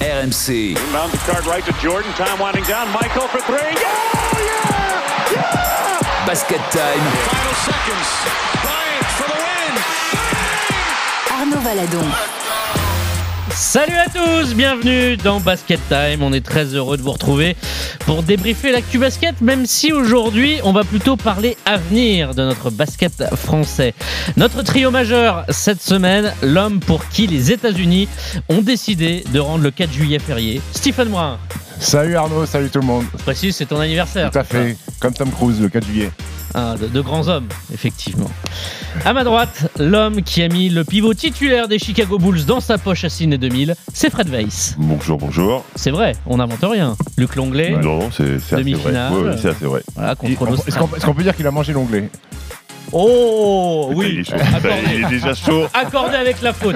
RMC. Inbound the card right to Jordan. Time winding down. Michael for three. Oh, yeah! Yeah! Basket time. Final seconds. Bryant for the win. Arnaud Valadon. Salut à tous, bienvenue dans Basket Time. On est très heureux de vous retrouver pour débriefer l'actu basket, même si aujourd'hui on va plutôt parler avenir de notre basket français. Notre trio majeur cette semaine, l'homme pour qui les États-Unis ont décidé de rendre le 4 juillet férié, Stephen Morin. Salut Arnaud, salut tout le monde. Je précise, c'est ton anniversaire. Tout à fait, comme Tom Cruise le 4 juillet. Ah, de, de grands hommes, effectivement. À ma droite, l'homme qui a mis le pivot titulaire des Chicago Bulls dans sa poche à Sydney 2000, c'est Fred Weiss. Bonjour, bonjour. C'est vrai, on n'invente rien. Luc Longley, Non, non, c'est assez vrai. Demi-finale. Ouais, ouais, c'est assez vrai. voilà, Est-ce qu'on est-ce qu'on peut dire qu'il a mangé l'onglet? Oh Il oui, est, chaud. il est déjà chaud. accordé avec la faute.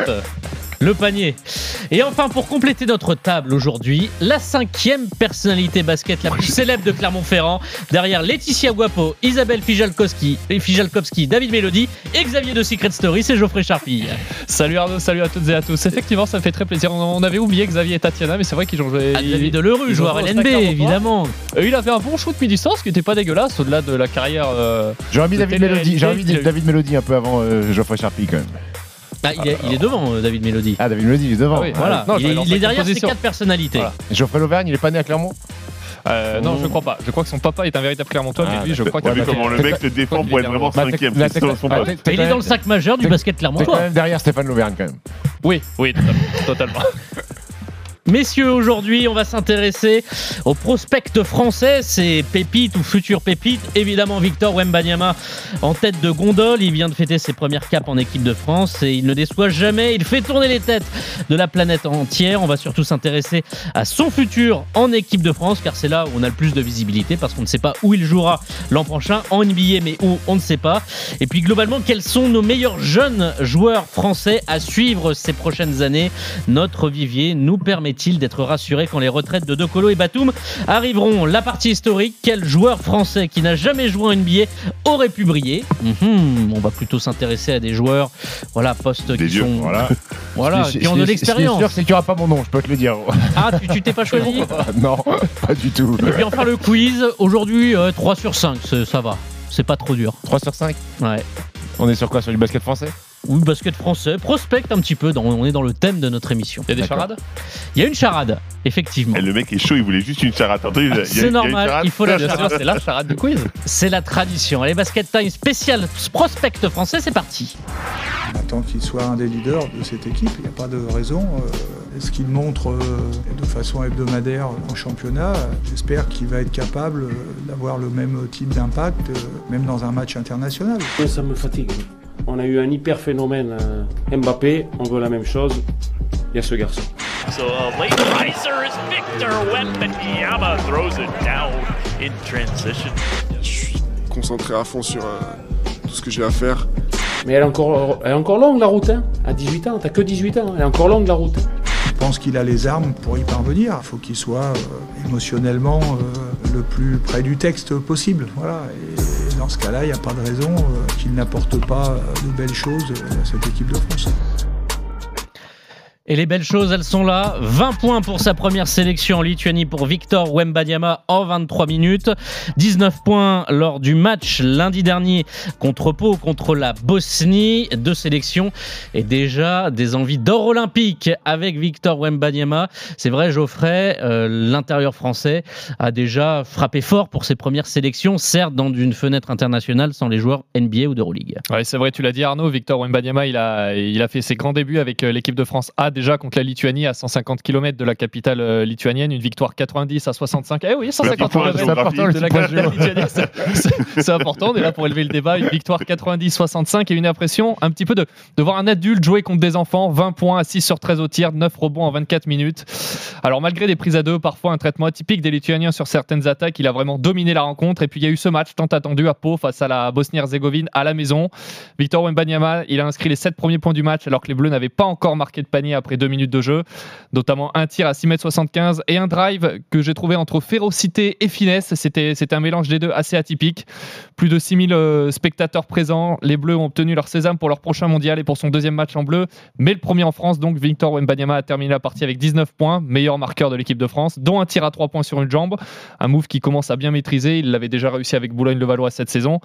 Le panier. Et enfin, pour compléter notre table aujourd'hui, la cinquième personnalité basket la plus célèbre de Clermont-Ferrand, derrière Laetitia Guapo, Isabelle Fijalkowski, et Fijalkowski, David Mélody et Xavier de Secret Story, c'est Geoffrey Charpille. Salut Arnaud, salut à toutes et à tous. Effectivement, ça me fait très plaisir. On avait oublié Xavier et Tatiana, mais c'est vrai qu'ils ont joué. Ah, David Delerue, ils joueur LNB, évidemment. Euh, il avait un bon shoot mi-distance qui était pas dégueulasse au-delà de la carrière. euh, J'aurais mis de David Mélodie un peu avant euh, Geoffrey Charpie quand même. Ah, il, est, il est devant, euh, David Mélody. Ah, David Mélodie, il est devant. Ah oui. Voilà, non, il, est, il derrière ces quatre personnalités. Voilà. Geoffrey Lauvergne, il est pas né à Clermont euh, non, je crois pas. Je crois que son papa est un véritable Clermontois, Ah, mais lui, je crois qu'il vu comment le mec te défend pour être vraiment Bah, cinquième ah, t'es- t'es Il est dans le sac majeur du basket clermontois. même derrière Stéphane Lauvergne quand même. Oui, oui, totalement. Messieurs, aujourd'hui, on va s'intéresser aux prospects français, ces pépites ou futures pépites. Évidemment, Victor Wembanyama en tête de gondole. Il vient de fêter ses premières capes en équipe de France et il ne déçoit jamais. Il fait tourner les têtes de la planète entière. On va surtout s'intéresser à son futur en équipe de France car c'est là où on a le plus de visibilité parce qu'on ne sait pas où il jouera l'an prochain en NBA, mais où on ne sait pas. Et puis globalement, quels sont nos meilleurs jeunes joueurs français à suivre ces prochaines années? Notre vivier nous permet-il d'être rassurés quand les retraites de De Colo et Batum arriveront La partie historique, quel joueur français qui n'a jamais joué en NBA aurait pu briller Mhm, On va plutôt s'intéresser à des joueurs voilà, postes qui vieux, sont Voilà. qui- ont de qui- Ce qui est l'expérience. sûr, c'est qu'il n'y aura pas mon nom, je peux te le dire. Ah, tu- tu t'es pas choisi non, pas du tout. Et puis enfin le quiz, aujourd'hui euh, 3 sur 5, c'est- ça va. C'est pas trop dur. 3 sur 5 Ouais. On est sur quoi? Sur du basket français? Oui, basket français, prospect un petit peu, dans- on est dans le thème de notre émission. Il y a des charades Il y a une charade, effectivement. Eh, Le mec est chaud, il voulait juste une charade. C'est il y a une normal, charade. il faut la Bien sûr, c'est la charade du quiz. C'est la tradition. Allez, Basket Time spécial prospect français, c'est parti. On attend qu'il soit un des leaders de cette équipe, il n'y a pas de raison. Euh, ce qu'il montre euh, de façon hebdomadaire en championnat, euh, j'espère qu'il va être capable d'avoir le même type d'impact, même dans un match international. Ça me fatigue. On a eu un hyper phénomène euh, Mbappé, on veut la même chose. Il y a ce garçon. So a late riser is Victor Wembanyama throws it down in transition. Je suis concentré à fond sur euh, tout ce que j'ai à faire. Mais elle est encore, elle est encore longue la route. Hein. À 18 ans, t'as que 18 ans. Elle est encore longue la route. Je pense qu'il a les armes pour y parvenir. Il faut qu'il soit euh, émotionnellement euh, le plus près du texte possible. Voilà. Et dans ce cas-là, il n'y a pas de raison euh, qu'il n'apporte pas euh, de belles choses à cette équipe de France. Et les belles choses, elles sont là. 20 points pour sa première sélection en Lituanie pour Victor Wembanyama en 23 minutes. 19 points lors du match lundi dernier contre Pau, contre la Bosnie. Deux sélections et déjà des envies d'or olympique avec Victor Wembanyama. C'est vrai, Geoffrey, euh, l'intérieur français a déjà frappé fort pour ses premières sélections, certes dans une fenêtre internationale sans les joueurs NBA ou d'Euroleague. Ouais, c'est vrai, tu l'as dit Arnaud, Victor Wembanyama, il a, fait ses grands débuts avec euh, l'équipe de France A contre la Lituanie à 150 km de la capitale euh, lituanienne, une victoire 90 à 65. Eh oui, 150 victoire km de la capitale lituanienne, c'est- important, on est là pour élever le débat, une victoire 90-65 et une impression un petit peu de, de voir un adulte jouer contre des enfants, 20 points à 6 sur 13 au tir, 9 rebonds en 24 minutes. Alors malgré des prises à deux, parfois un traitement atypique des Lituaniens sur certaines attaques, il a vraiment dominé la rencontre. Et puis il y a eu ce match tant attendu à Pau face à la Bosnie-Herzégovine à la maison. Victor Wembanyama, il a inscrit les 7 premiers points du match alors que les Bleus n'avaient pas encore marqué de panier après 2 minutes de jeu, notamment un tir à 6m75 et un drive que j'ai trouvé entre férocité et finesse. C'était un mélange des deux assez atypique. Plus de 6000 euh, spectateurs présents. Les Bleus ont obtenu leur sésame pour leur prochain mondial et pour son deuxième match en bleu, mais le premier en France. Donc Victor Wembanyama a terminé la partie avec 19 points, meilleur marqueurs de l'équipe de France, dont un tir à 3 points sur une jambe, un move qui commence à bien maîtriser. Il l'avait déjà réussi avec Boulogne-le-Valois cette saison.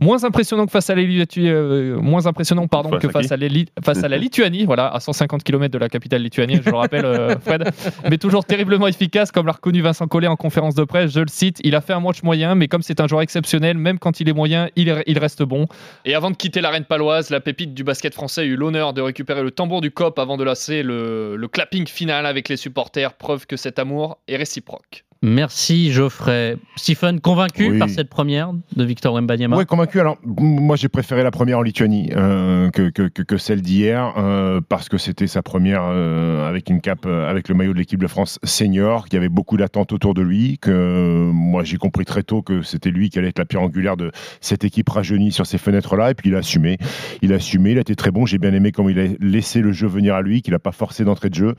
Moins impressionnant que face à la, euh, moins impressionnant, pardon, Face que à face qui à, la, face à la Lituanie, voilà, à 150 km de la capitale lituanienne, je le rappelle, euh, Fred, mais toujours terriblement efficace, comme l'a reconnu Vincent Collet en conférence de presse. Je le cite, il a fait un match moyen, mais comme c'est un joueur exceptionnel, même quand il est moyen, il, est- il reste bon. Et avant de quitter l'arène paloise, la pépite du basket français a eu l'honneur de récupérer le tambour du COP avant de lasser le, le clapping final avec les supporters, preuve que cet amour est réciproque. Merci Geoffrey. Stephen, convaincu Oui. par cette première de Victor Wembanyama Oui, convaincu. Alors, moi, j'ai préféré la première en Lituanie euh, que, que, celle d'hier euh, parce que c'était sa première euh, avec une cape, avec le maillot de l'équipe de France senior, qu'il y avait beaucoup d'attentes autour de lui. Que moi, j'ai compris très tôt que c'était lui qui allait être la pierre angulaire de cette équipe rajeunie sur ces fenêtres-là. Et puis, il a assumé. Il a assumé. Il a été très bon. J'ai bien aimé comment il a laissé le jeu venir à lui, qu'il n'a pas forcé d'entrée de jeu.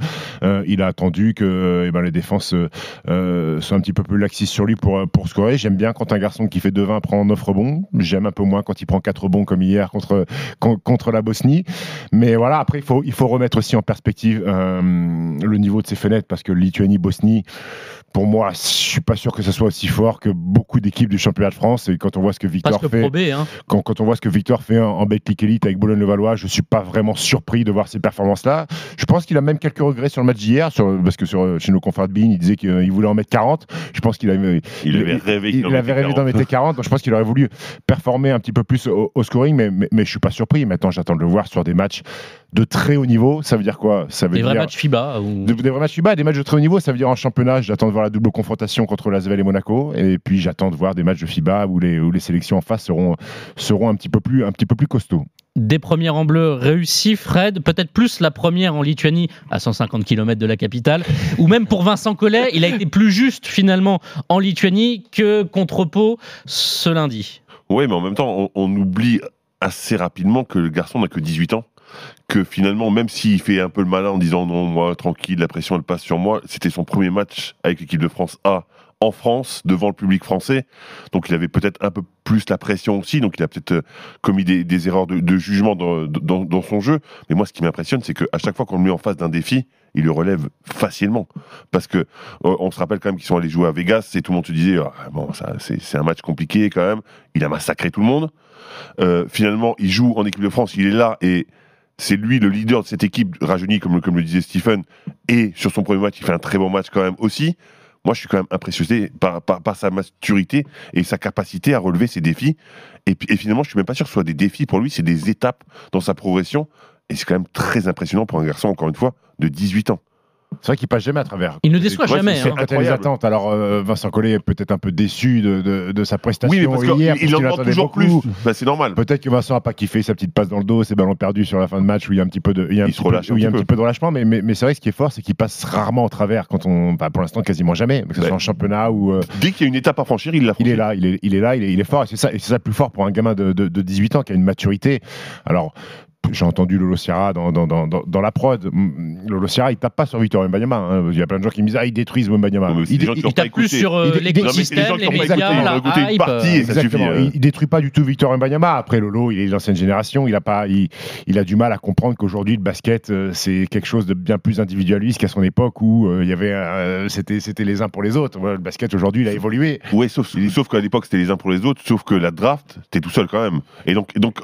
Il a attendu que eh ben, les défenses euh, euh, soient un petit peu plus laxistes sur lui pour, pour scorer. J'aime bien quand un garçon qui fait 2-20 prend 9 rebonds. J'aime un peu moins quand il prend 4 rebonds comme hier contre, con- contre la Bosnie. Mais voilà, après, il faut, il faut remettre aussi en perspective euh, le niveau de ces fenêtres parce que Lituanie-Bosnie, pour moi, je suis pas sûr que ce soit aussi fort que beaucoup d'équipes du championnat de France. Et quand on voit ce que Victor que fait, hein. quand, quand on voit ce que Victor fait en, en Betclic Elite avec Boulogne-le-Valois, je suis pas vraiment surpris de voir ces performances-là. Je pense qu'il a même quelques regrets sur le match d'hier, parce que sur, chez nos confrères de Bean, il disait qu'il voulait en mettre 40. Je pense qu'il avait, Il avait rêvé il, avait rêvé d'en 40. mettre 40. Donc je pense qu'il aurait voulu performer un petit peu plus au, au scoring, mais, mais, mais je suis pas surpris. Maintenant, j'attends de le voir sur des matchs de très haut niveau. Ça veut dire quoi? Ça veut Des vrais dire matchs FIBA. ou- de- des vrais matchs FIBA, des matchs de très haut niveau, ça veut dire en championnat, j'attends de voir la double confrontation contre l'Asvel et Monaco, et puis j'attends de voir des matchs de FIBA où les, où les sélections en face seront, seront un, petit peu plus, un petit peu plus costauds. Des premières en bleu réussies, Fred. Peut-être plus la première en Lituanie, à 150 km de la capitale. Ou même pour Vincent Collet, il a été plus juste finalement en Lituanie que contre Pau ce lundi. Ouais, mais en même temps, on, on oublie assez rapidement que le garçon n'a que 18 ans. Que finalement, même s'il fait un peu le malin en disant non, moi, tranquille, la pression elle passe sur moi, c'était son premier match avec l'équipe de France A en France, devant le public français. Donc il avait peut-être un peu plus la pression aussi. Donc il a peut-être euh, commis des, erreurs de, jugement dans, son jeu. Mais moi, ce qui m'impressionne, c'est qu'à chaque fois qu'on le met en face d'un défi, il le relève facilement. Parce que euh, on se rappelle quand même qu'ils sont allés jouer à Vegas et tout le monde se disait Ah, bon, ça, c'est un match compliqué quand même. Il a massacré tout le monde. Euh, finalement, il joue en équipe de France, il est là et c'est lui le leader de cette équipe le- comme le disait Stephen. Et sur son premier match, il fait un très bon match quand même aussi. Moi, je suis quand même impressionné par, par, sa maturité et sa capacité à relever ses défis. Et finalement, je suis même pas sûr que ce soit des défis pour lui, c'est des étapes dans sa progression. Et c'est quand même très impressionnant pour un garçon, encore une fois, de 18 ans. C'est vrai qu'il passe jamais à travers. Il ne déçoit Ouais, jamais. c'est- hein. Les incroyable. attentes, alors euh, Vincent Collet est peut-être un peu déçu de, de, de sa prestation Oui, mais parce hier. il en qu'il demande toujours beaucoup. plus. Bah, c'est normal. Peut-être que Vincent n'a pas kiffé sa petite passe dans le dos, ses ballons perdus sur la fin de match où il y a un petit peu de, il y a un Il petit peu- relâche un où il y a un petit petit peu de relâchement, mais, mais, mais c'est vrai que ce qui est fort, c'est qu'il passe rarement au travers quand on, bah, pour l'instant quasiment jamais, que ce Ouais. soit en championnat ou euh, Dès qu'il y a une étape à franchir, il la il est là, il est, il est là, il est, il est fort et c'est ça, et c'est ça le plus fort pour un gamin de, de, de 18 ans qui a une maturité. Alors. J'ai entendu Lolo Sierra dans, dans, dans, dans, dans la prod. Lolo Sierra, il tape pas sur Victor Wembanyama. hein. Il y a plein de gens qui me disent Ah, ils détruisent Wembanyama. Il il- tape plus sur euh, l'écosystème, les les gens qui médias, la écouté une hype. partie, et ça suffit, euh. Il, il détruit pas du tout Victor Wembanyama. Après Lolo, il est de l'ancienne génération. Il a pas, il, il a du mal à comprendre qu'aujourd'hui le basket euh, c'est quelque chose de bien plus individualiste qu'à son époque où euh, il y avait, c'était, c'était les uns pour les autres. Voilà, le basket aujourd'hui, il a évolué. Ouais, sauf, sauf qu'à l'époque, c'était les uns pour les autres, sauf que la draft, t'es tout seul quand même. Et donc, donc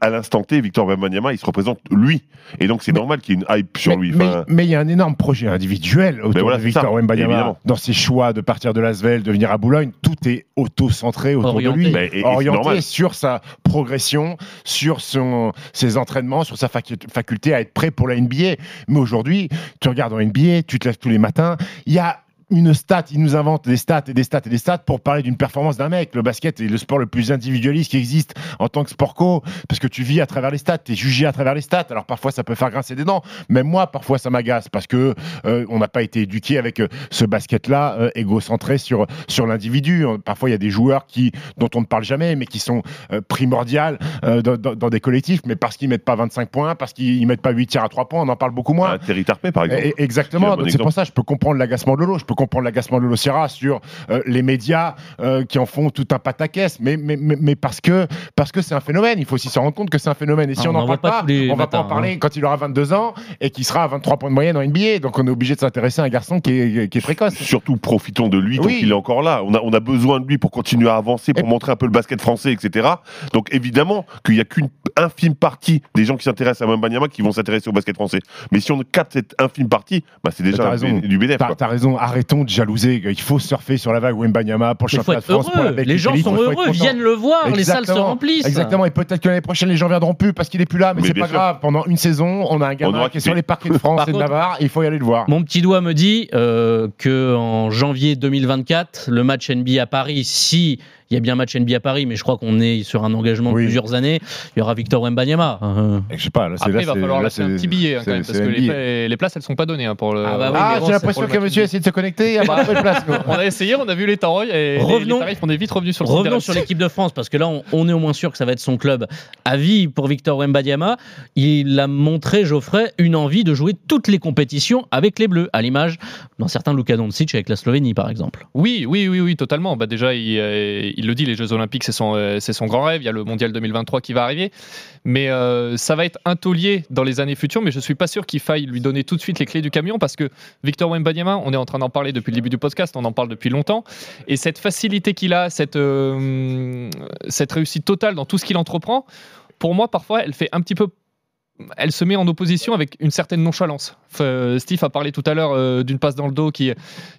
à l'instant T, Victor Wembanyama, il se représente lui. Et donc, c'est Mais- normal qu'il y ait une hype sur mais, lui. mais- Enfin, mais il y a un énorme projet individuel autour voilà, de Victor Wembanyama. Dans ses choix de partir de Lasvel, de venir à Boulogne, tout est auto-centré autour Orienté. de lui, Bah, et- orienté sur sa progression, sur son, ses entraînements, sur sa facu- faculté à être prêt pour la NBA. Mais aujourd'hui, tu regardes en NBA, tu te lèves tous les matins, il y a une stat, ils nous inventent des stats et des stats et des stats pour parler d'une performance d'un mec. Le basket est le sport le plus individualiste qui existe en tant que sport co, parce que tu vis à travers les stats, tu es jugé à travers les stats. Alors parfois ça peut faire grincer des dents, même moi parfois ça m'agace parce que euh, on n'a pas été éduqué avec euh, ce basket-là euh, égocentré sur sur l'individu. Parfois il y a des joueurs qui dont on ne parle jamais, mais qui sont euh, primordiales euh, dans, dans- dans des collectifs, mais parce qu'ils mettent pas 25 points, parce qu'ils mettent pas 8 tirs à 3 points, on en parle beaucoup moins. un Terry Tarpé, par exemple. Et- un Exactement. c'est pour ça, je peux comprendre l'agacement de Lolo. Je peux comprendre l'agacement de Lolo Sierra sur euh, les médias euh, qui en font tout un pataquès, mais, mais, mais, mais parce que parce que c'est un phénomène. Il faut aussi se rendre compte que c'est un phénomène. Et si Ah, on n'en en parle voit pas on va pas en matins, parler hein. quand il aura 22 ans et qu'il sera à 23 points de moyenne en NBA. Donc on est obligé de s'intéresser à un garçon qui est, qui est précoce. Surtout profitons de lui tant Oui. qu'il est encore là. On a, on a besoin de lui pour continuer à avancer, pour Et- montrer un peu le basket français, etc. Donc évidemment qu'il n'y a qu'une infime partie des gens qui s'intéressent à Wembanyama qui vont s'intéresser au basket français. Mais si on capte cette infime partie, bah, c'est déjà du bénéfice. T'as raison, arrêtons de jalouser. Il faut surfer sur la vague Wembanyama pour le Il faut championnat de être France. pour la Les gens sont heureux, viennent le voir, les salles se remplissent. Exactement, et peut-être que l'année prochaine, les gens viendront plus parce qu'il est plus là, mais, Mais c'est pas sûr. grave. Pendant une saison, on a un gamin qui est sur les parquets de France Par et de Navarre, il faut y aller le voir. Mon petit doigt me dit euh, que en janvier 2024, le match NBA à Paris, si il y a bien match NBA à Paris, mais je crois qu'on est sur un engagement de Oui. plusieurs années, il y aura Victor Wembanyama. Euh, Je sais pas, là, c'est Après, là, il va falloir là, lâcher un petit billet hein, quand même, parce que les, places, elles sont pas données hein, pour le. Ah bah oui, Ah, j'ai l'impression que monsieur a essayé de se connecter. Il y a pas de place. quoi. On a essayé, on a vu les tarots et les, Revenons- les tarifs, on est vite revenu sur le Revenons sur l'équipe de France, parce que là, on, on est au moins sûr que ça va être son club à vie pour Victor Wembanyama. Il a montré, Geoffrey, une envie de jouer toutes les compétitions avec les Bleus, à l'image d'un certain Luka Doncic avec la Slovénie, par exemple. Oui, oui, oui, oui, totalement. Bah déjà, il, euh, il le dit, les Jeux Olympiques, c'est son, euh, son grand rêve. Il y a le Mondial 2023 qui va arriver. Mais euh, ça va être un taulier dans les années futures. Mais je suis pas sûr qu'il faille lui donner tout de suite les clés du camion parce que Victor Wembanyama, on est en train d'en parler depuis le début du podcast, on en parle depuis longtemps. Et cette facilité qu'il a, cette, euh, cette réussite totale dans tout ce qu'il entreprend, pour moi, parfois, elle fait un petit peu elle se met en opposition avec une certaine nonchalance. Euh, Steve a parlé tout à l'heure euh, d'une passe dans le dos qui,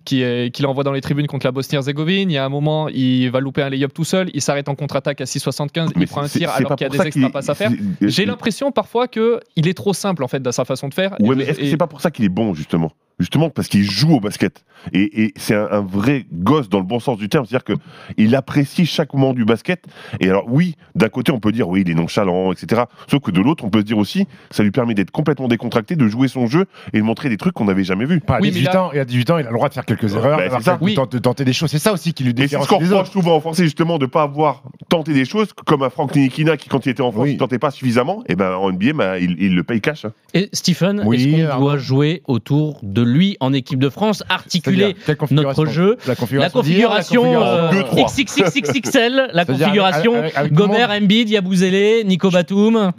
qui, est- qu'il envoie dans les tribunes contre la Bosnie-Herzégovine. Il y a un moment, il va louper un lay-up tout seul, il s'arrête en contre-attaque à 6,75, Mais il prend un tir alors qu'il y a des extra passes à faire. J'ai l'impression parfois qu'il est trop simple en fait dans sa façon de faire. Et- mais est-ce que et- c'est pas pour ça qu'il est bon, justement? Justement parce qu'il joue au basket. Et, et c'est un, un vrai gosse dans le bon sens du terme. C'est-à-dire qu'il apprécie chaque moment du basket. Et alors, oui, d'un côté, on peut dire, oui, il est nonchalant, etc. Sauf que de l'autre, on peut se dire aussi, ça lui permet d'être complètement décontracté, de jouer son jeu et de montrer des trucs qu'on n'avait jamais vus. Pas à Oui, mais 18 là- ans, et à 18 ans, il a le droit de faire quelques erreurs, bah, alors c'est ça. Oui. tente de tenter des choses. C'est ça aussi qui lui Et c'est ce différencie qu'on des reproche autres. souvent aux Français, justement, de ne pas avoir tenté des choses, comme à Franck Ninikina, qui, quand il était en France, Oui. il tentait pas suffisamment. Et ben, en NBA, bah, il, il le paye cash. hein. Et Stephen, Oui, est-ce qu'on doit jouer autour de lui en équipe de France, articuler notre jeu La configuration, la euh, configuration- la configuration le Gobert. Embiid, Yabouzélé, Nico Batum.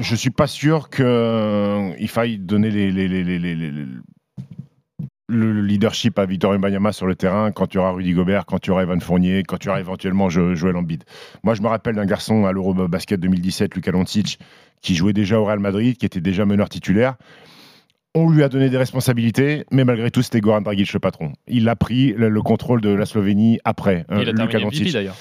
je, suis pas sûr qu'il faille donner les, les- les- les- les- les- les- le leadership à Victor Wembanyama sur le terrain quand tu auras Rudy Gobert, quand tu auras Evan Fournier, quand tu auras éventuellement Jo- Joel Embiid. Moi, je me rappelle d'un garçon à l'Eurobasket 2017, Luka Doncic, qui jouait déjà au Real Madrid, qui était déjà meneur titulaire. On lui a donné des responsabilités, mais malgré tout, c'était Goran Dragic le patron. Il a pris le, le contrôle de la Slovénie après. euh, il a terminé. MVP d'ailleurs.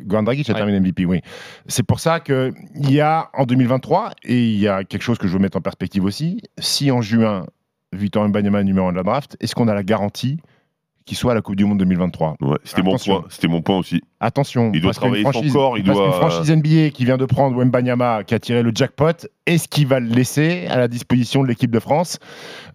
Goran Dragic a Ouais. terminé MVP, oui. C'est pour ça qu'il y a en 2023, et il y a quelque chose que je veux mettre en perspective aussi, si en juin, Victor Mbanyama est numéro 1 de la draft, est-ce qu'on a la garantie qu'il soit à la Coupe du Monde 2023 Ouais, c'était mon point. C'était mon point aussi. Attention, Il doit parce travailler son franchise- corps, il parce doit- qu'une franchise NBA qui vient de prendre Wembanyama, qui a tiré le jackpot, est-ce qu'il va le laisser à la disposition de l'équipe de France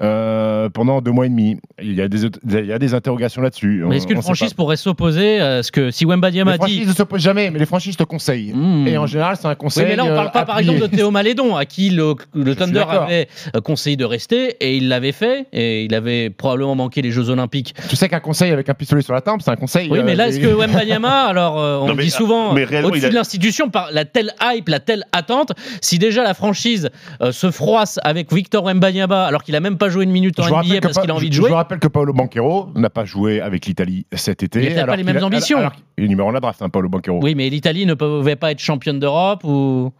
euh, pendant deux mois et demi? Il y, a des, il y a des interrogations là-dessus. Mais est-ce On- qu'une franchise pourrait s'opposer à ce que si Wembanyama Les dit franchises ne s'opposent jamais, mais les franchises te conseillent. Hmm. Et en général, c'est un conseil. Oui, mais là, on euh, parle pas, par appuyé. exemple, de Théo Malédon, à qui le, Thunder avait euh, conseillé de rester, et il l'avait fait, et il avait probablement manqué les Jeux Olympiques. Tu sais qu'un conseil avec un pistolet sur la tempe, c'est un conseil. Oui, mais euh, là, est-ce que Wembanyama, alors, euh, on Non, le mais- dit souvent, mais réellement, au-dessus il a- de l'institution, par la telle hype, la telle attente, si déjà la franchise euh, se froisse avec Victor Wembanyama, alors qu'il a même pas joué une minute en Je NBA parce Pa- qu'il a envie de jouer, Je rappelle que Paolo Banquero n'a pas joué avec l'Italie cet été. Il a peut-être pas les mêmes a- ambitions. alors qu'il est numéro 1 de la draft, hein, Paolo Banquero. oui, mais l'Italie ne pouvait pas être championne d'Europe ou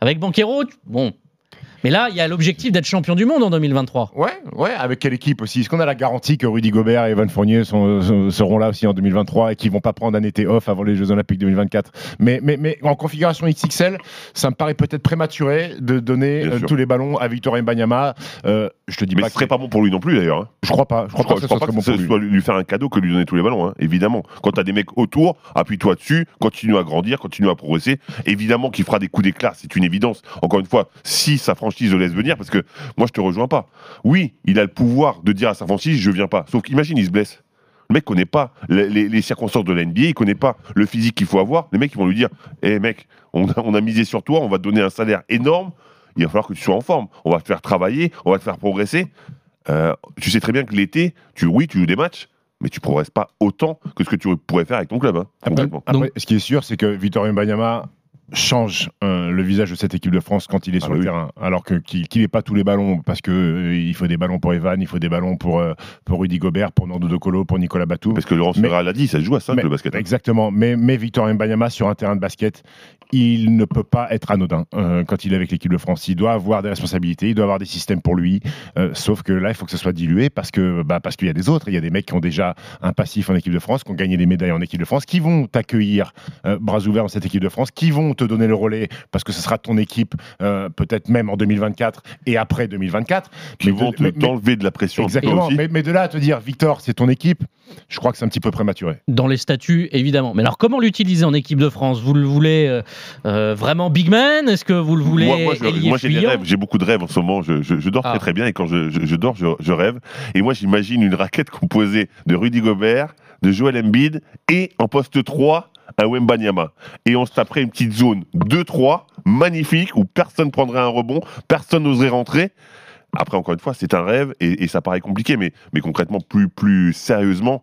avec Banquero, bon. Mais là, il y a l'objectif d'être champion du monde en 2023. Ouais, ouais, avec quelle équipe aussi? Est-ce qu'on a la garantie que Rudy Gobert et Evan Fournier sont- sont- seront là aussi en 2023 et qu'ils vont pas prendre un été off avant les Jeux Olympiques 2024 mais, mais, mais en configuration XXL, ça me paraît peut-être prématuré de donner euh, tous les ballons à Victor Mbanyama. Euh, je te dis Mais pas ce serait que- pas bon pour lui non plus d'ailleurs. hein. Je crois pas. Je crois Je pas crois, que je ce crois soit pas que bon ce pour lui. soit lui faire un cadeau que lui donner tous les ballons, hein, évidemment. Quand tu as des mecs autour, appuie-toi dessus, continue à grandir, continue à progresser. Évidemment qu'il fera des coups d'éclat, c'est une évidence. Encore une fois, si sa franchise le laisse venir, parce que moi je te rejoins pas. Oui, il a le pouvoir de dire à sa franchise, je viens pas. Sauf qu'imagine, il se blesse. Le mec connaît pas les, les- les circonstances de la NBA, il connaît pas le physique qu'il faut avoir. Les mecs ils vont lui dire, hé mec, on a, on a misé sur toi, on va te donner un salaire énorme. Il va falloir que tu sois en forme. On va te faire travailler, on va te faire progresser. Euh, tu sais très bien que l'été, tu, oui, tu joues des matchs, mais tu progresses pas autant que ce que tu pourrais faire avec ton club. hein. Après, ce qui est sûr, c'est que Victor Mbanyama change euh, le visage de cette équipe de France quand il est Ah sur bah le terrain. Alors que qu'il qu'il n'ait pas tous les ballons, parce que euh, il faut des ballons pour Evan, il faut des ballons pour, euh, pour Rudy Gobert, pour Nando De Colo, pour Nicolas Batum. Parce que Laurent Ferrari l'a dit, ça se joue à 5 Mais- le basket. hein. Exactement. Mais, mais Victor Mbanyama sur un terrain de basket, il ne peut pas être anodin euh, quand il est avec l'équipe de France. Il doit avoir des responsabilités, il doit avoir des systèmes pour lui. Euh, sauf que là, il faut que ce soit dilué parce que bah, parce qu'il y a des autres. Il y a des mecs qui ont déjà un passif en équipe de France, qui ont gagné des médailles en équipe de France, qui vont t'accueillir euh, bras ouverts dans cette équipe de France, qui vont te donner le relais parce que ce sera ton équipe euh, peut-être même en 2024 et après 2024. Qui Mais vont te- t'enlever de la pression Exactement. Mais, mais de là à te dire, Victor, c'est ton équipe, je crois que c'est un petit peu prématuré. Dans les statuts, évidemment. Mais alors, comment l'utiliser en équipe de France? Vous le voulez euh, vraiment big man Est-ce que vous le voulez moi, j'ai des fuyant rêves, j'ai beaucoup de rêves en ce moment. Je, je- je dors Ah. très très bien et quand je, dors, je, je rêve. Et moi, j'imagine une raquette composée de Rudy Gobert, de Joel Embiid et en poste 3 un Wembanyama. Et on se taperait une petite zone 2-3 magnifique où personne prendrait un rebond, personne n'oserait rentrer. Après, encore une fois, c'est un rêve et, et ça paraît compliqué, mais, mais concrètement, plus, plus sérieusement,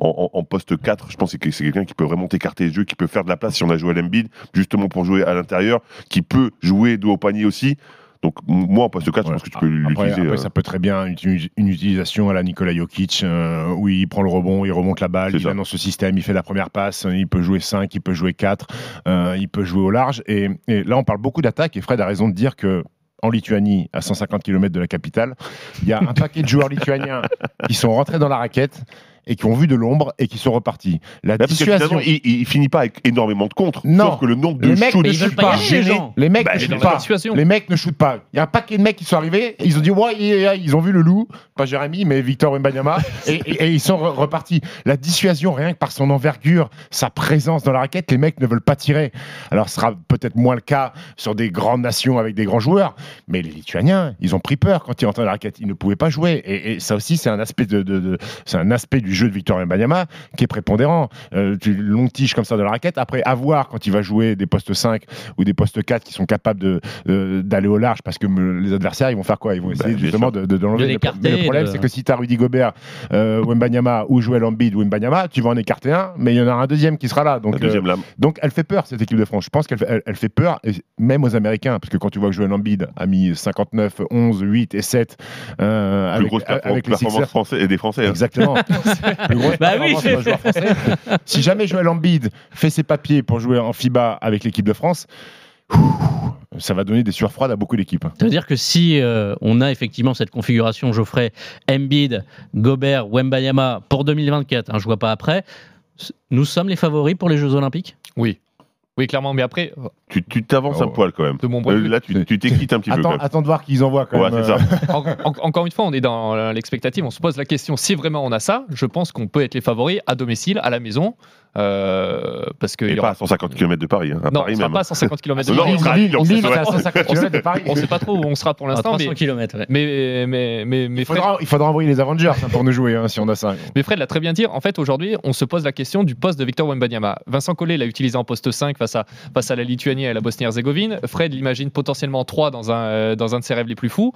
en, en- en poste 4, je pense que c'est quelqu'un qui peut vraiment écarter les jeux, qui peut faire de la place si on a Joel Embiid, justement pour jouer à l'intérieur, qui peut jouer dos au panier aussi. Donc, moi, en poste 4, je pense que tu peux l'utiliser. après, euh, ça peut très bien être une, une utilisation à la Nikola Jokic euh, où il prend le rebond, il remonte la balle, il annonce ce système, il fait la première passe, il peut jouer 5, il peut jouer 4, euh, il peut jouer au large. Et, et là, on parle beaucoup d'attaque et Fred a raison de dire que en Lituanie, à 150 km de la capitale, il y a un paquet de joueurs lituaniens qui sont rentrés dans la raquette et qui ont vu de l'ombre et qui sont repartis. La Là, parce que dissuasion. il, il finit pas avec énormément de contre. Non. Sauf que le nombre de Les mecs ils pas les gens. Les mecs Bah, ne shootent pas. Les mecs ne shootent pas. Il y a un paquet de mecs qui sont arrivés. Ils ont dit ouais, yeah, yeah, ils ont vu le loup, pas Jérémy, mais Victor Wembanyama, et, et- et ils sont re- repartis. La dissuasion, rien que par son envergure, sa présence dans la raquette, les mecs ne veulent pas tirer. Alors, ce sera peut-être moins le cas sur des grandes nations avec des grands joueurs, mais les Lituaniens, ils ont pris peur quand ils rentraient dans la raquette. Ils ne pouvaient pas jouer. Et, et ça aussi, c'est un aspect de, de- de- c'est un aspect du jeu de Victor Wembanyama qui est prépondérant. Euh, tu longue tige comme ça dans la raquette. Après, à voir quand il va jouer des postes 5 ou des postes 4 qui sont capables de, euh, d'aller au large parce que me- les adversaires, ils vont faire quoi? Ils vont essayer Bah, bien justement de, de, de l'enlever. De Le mais problème, de- c'est que si tu as Rudy Gobert, euh, Wembanyama ou Joel Embiid ou Wembanyama, tu vas en écarter un, mais il y en a un deuxième qui sera là. La Donc, euh, donc elle fait peur cette équipe de France. Je pense qu'elle fait, elle, elle fait peur, et même aux Américains, parce que quand tu vois que Joel Embiid a mis 59, 11, 8 et 7 euh, Plus avec, avec les performance Sixers. français et des Français. hein. Exactement. Plus grosse Bah oui. joueur français. Si jamais Joel Embiid fait ses papiers pour jouer en FIBA avec l'équipe de France, ça va donner des sueurs froides à beaucoup d'équipes. Ça veut dire que si euh, on a effectivement cette configuration Geoffrey, Embiid, Gobert, Wembayama pour 2024, hein, je vois pas après, nous sommes les favoris pour les Jeux Olympiques? Oui. Oui, clairement. Mais après, Tu tu t'avances Oh. un poil quand même. de mon point de Euh, vue, Là, tu tu t'excites un petit peu. Attends, quand même. attends de voir qu'ils envoient quand Ouais, même. euh, ça. en- en- encore une fois, on est dans l'expectative. On se pose la question si vraiment on a ça. Je pense qu'on peut être les favoris à domicile, à la maison. euh, parce que Et il y pas aura- à 150 km de Paris. hein, à non, Paris on sera même. pas à 150 km de Non, Paris. on sera à Lille, on Lille, sait, c'est à ouais. 150 km de Paris. On sait pas trop où on sera pour l'instant, 300 mais, km. ouais. mais, mais, mais, mais Il Fred, faudra, il faudra envoyer les Avengers hein, pour nous jouer hein, si on a ça. mais Fred l'a très bien dit. En fait, aujourd'hui, on se pose la question du poste de Victor Wembanyama. Vincent Collet l'a utilisé en poste 5 face à, face à la Lituanie et à la Bosnie-Herzégovine. Fred l'imagine potentiellement 3 dans un, euh, dans un de ses rêves les plus fous.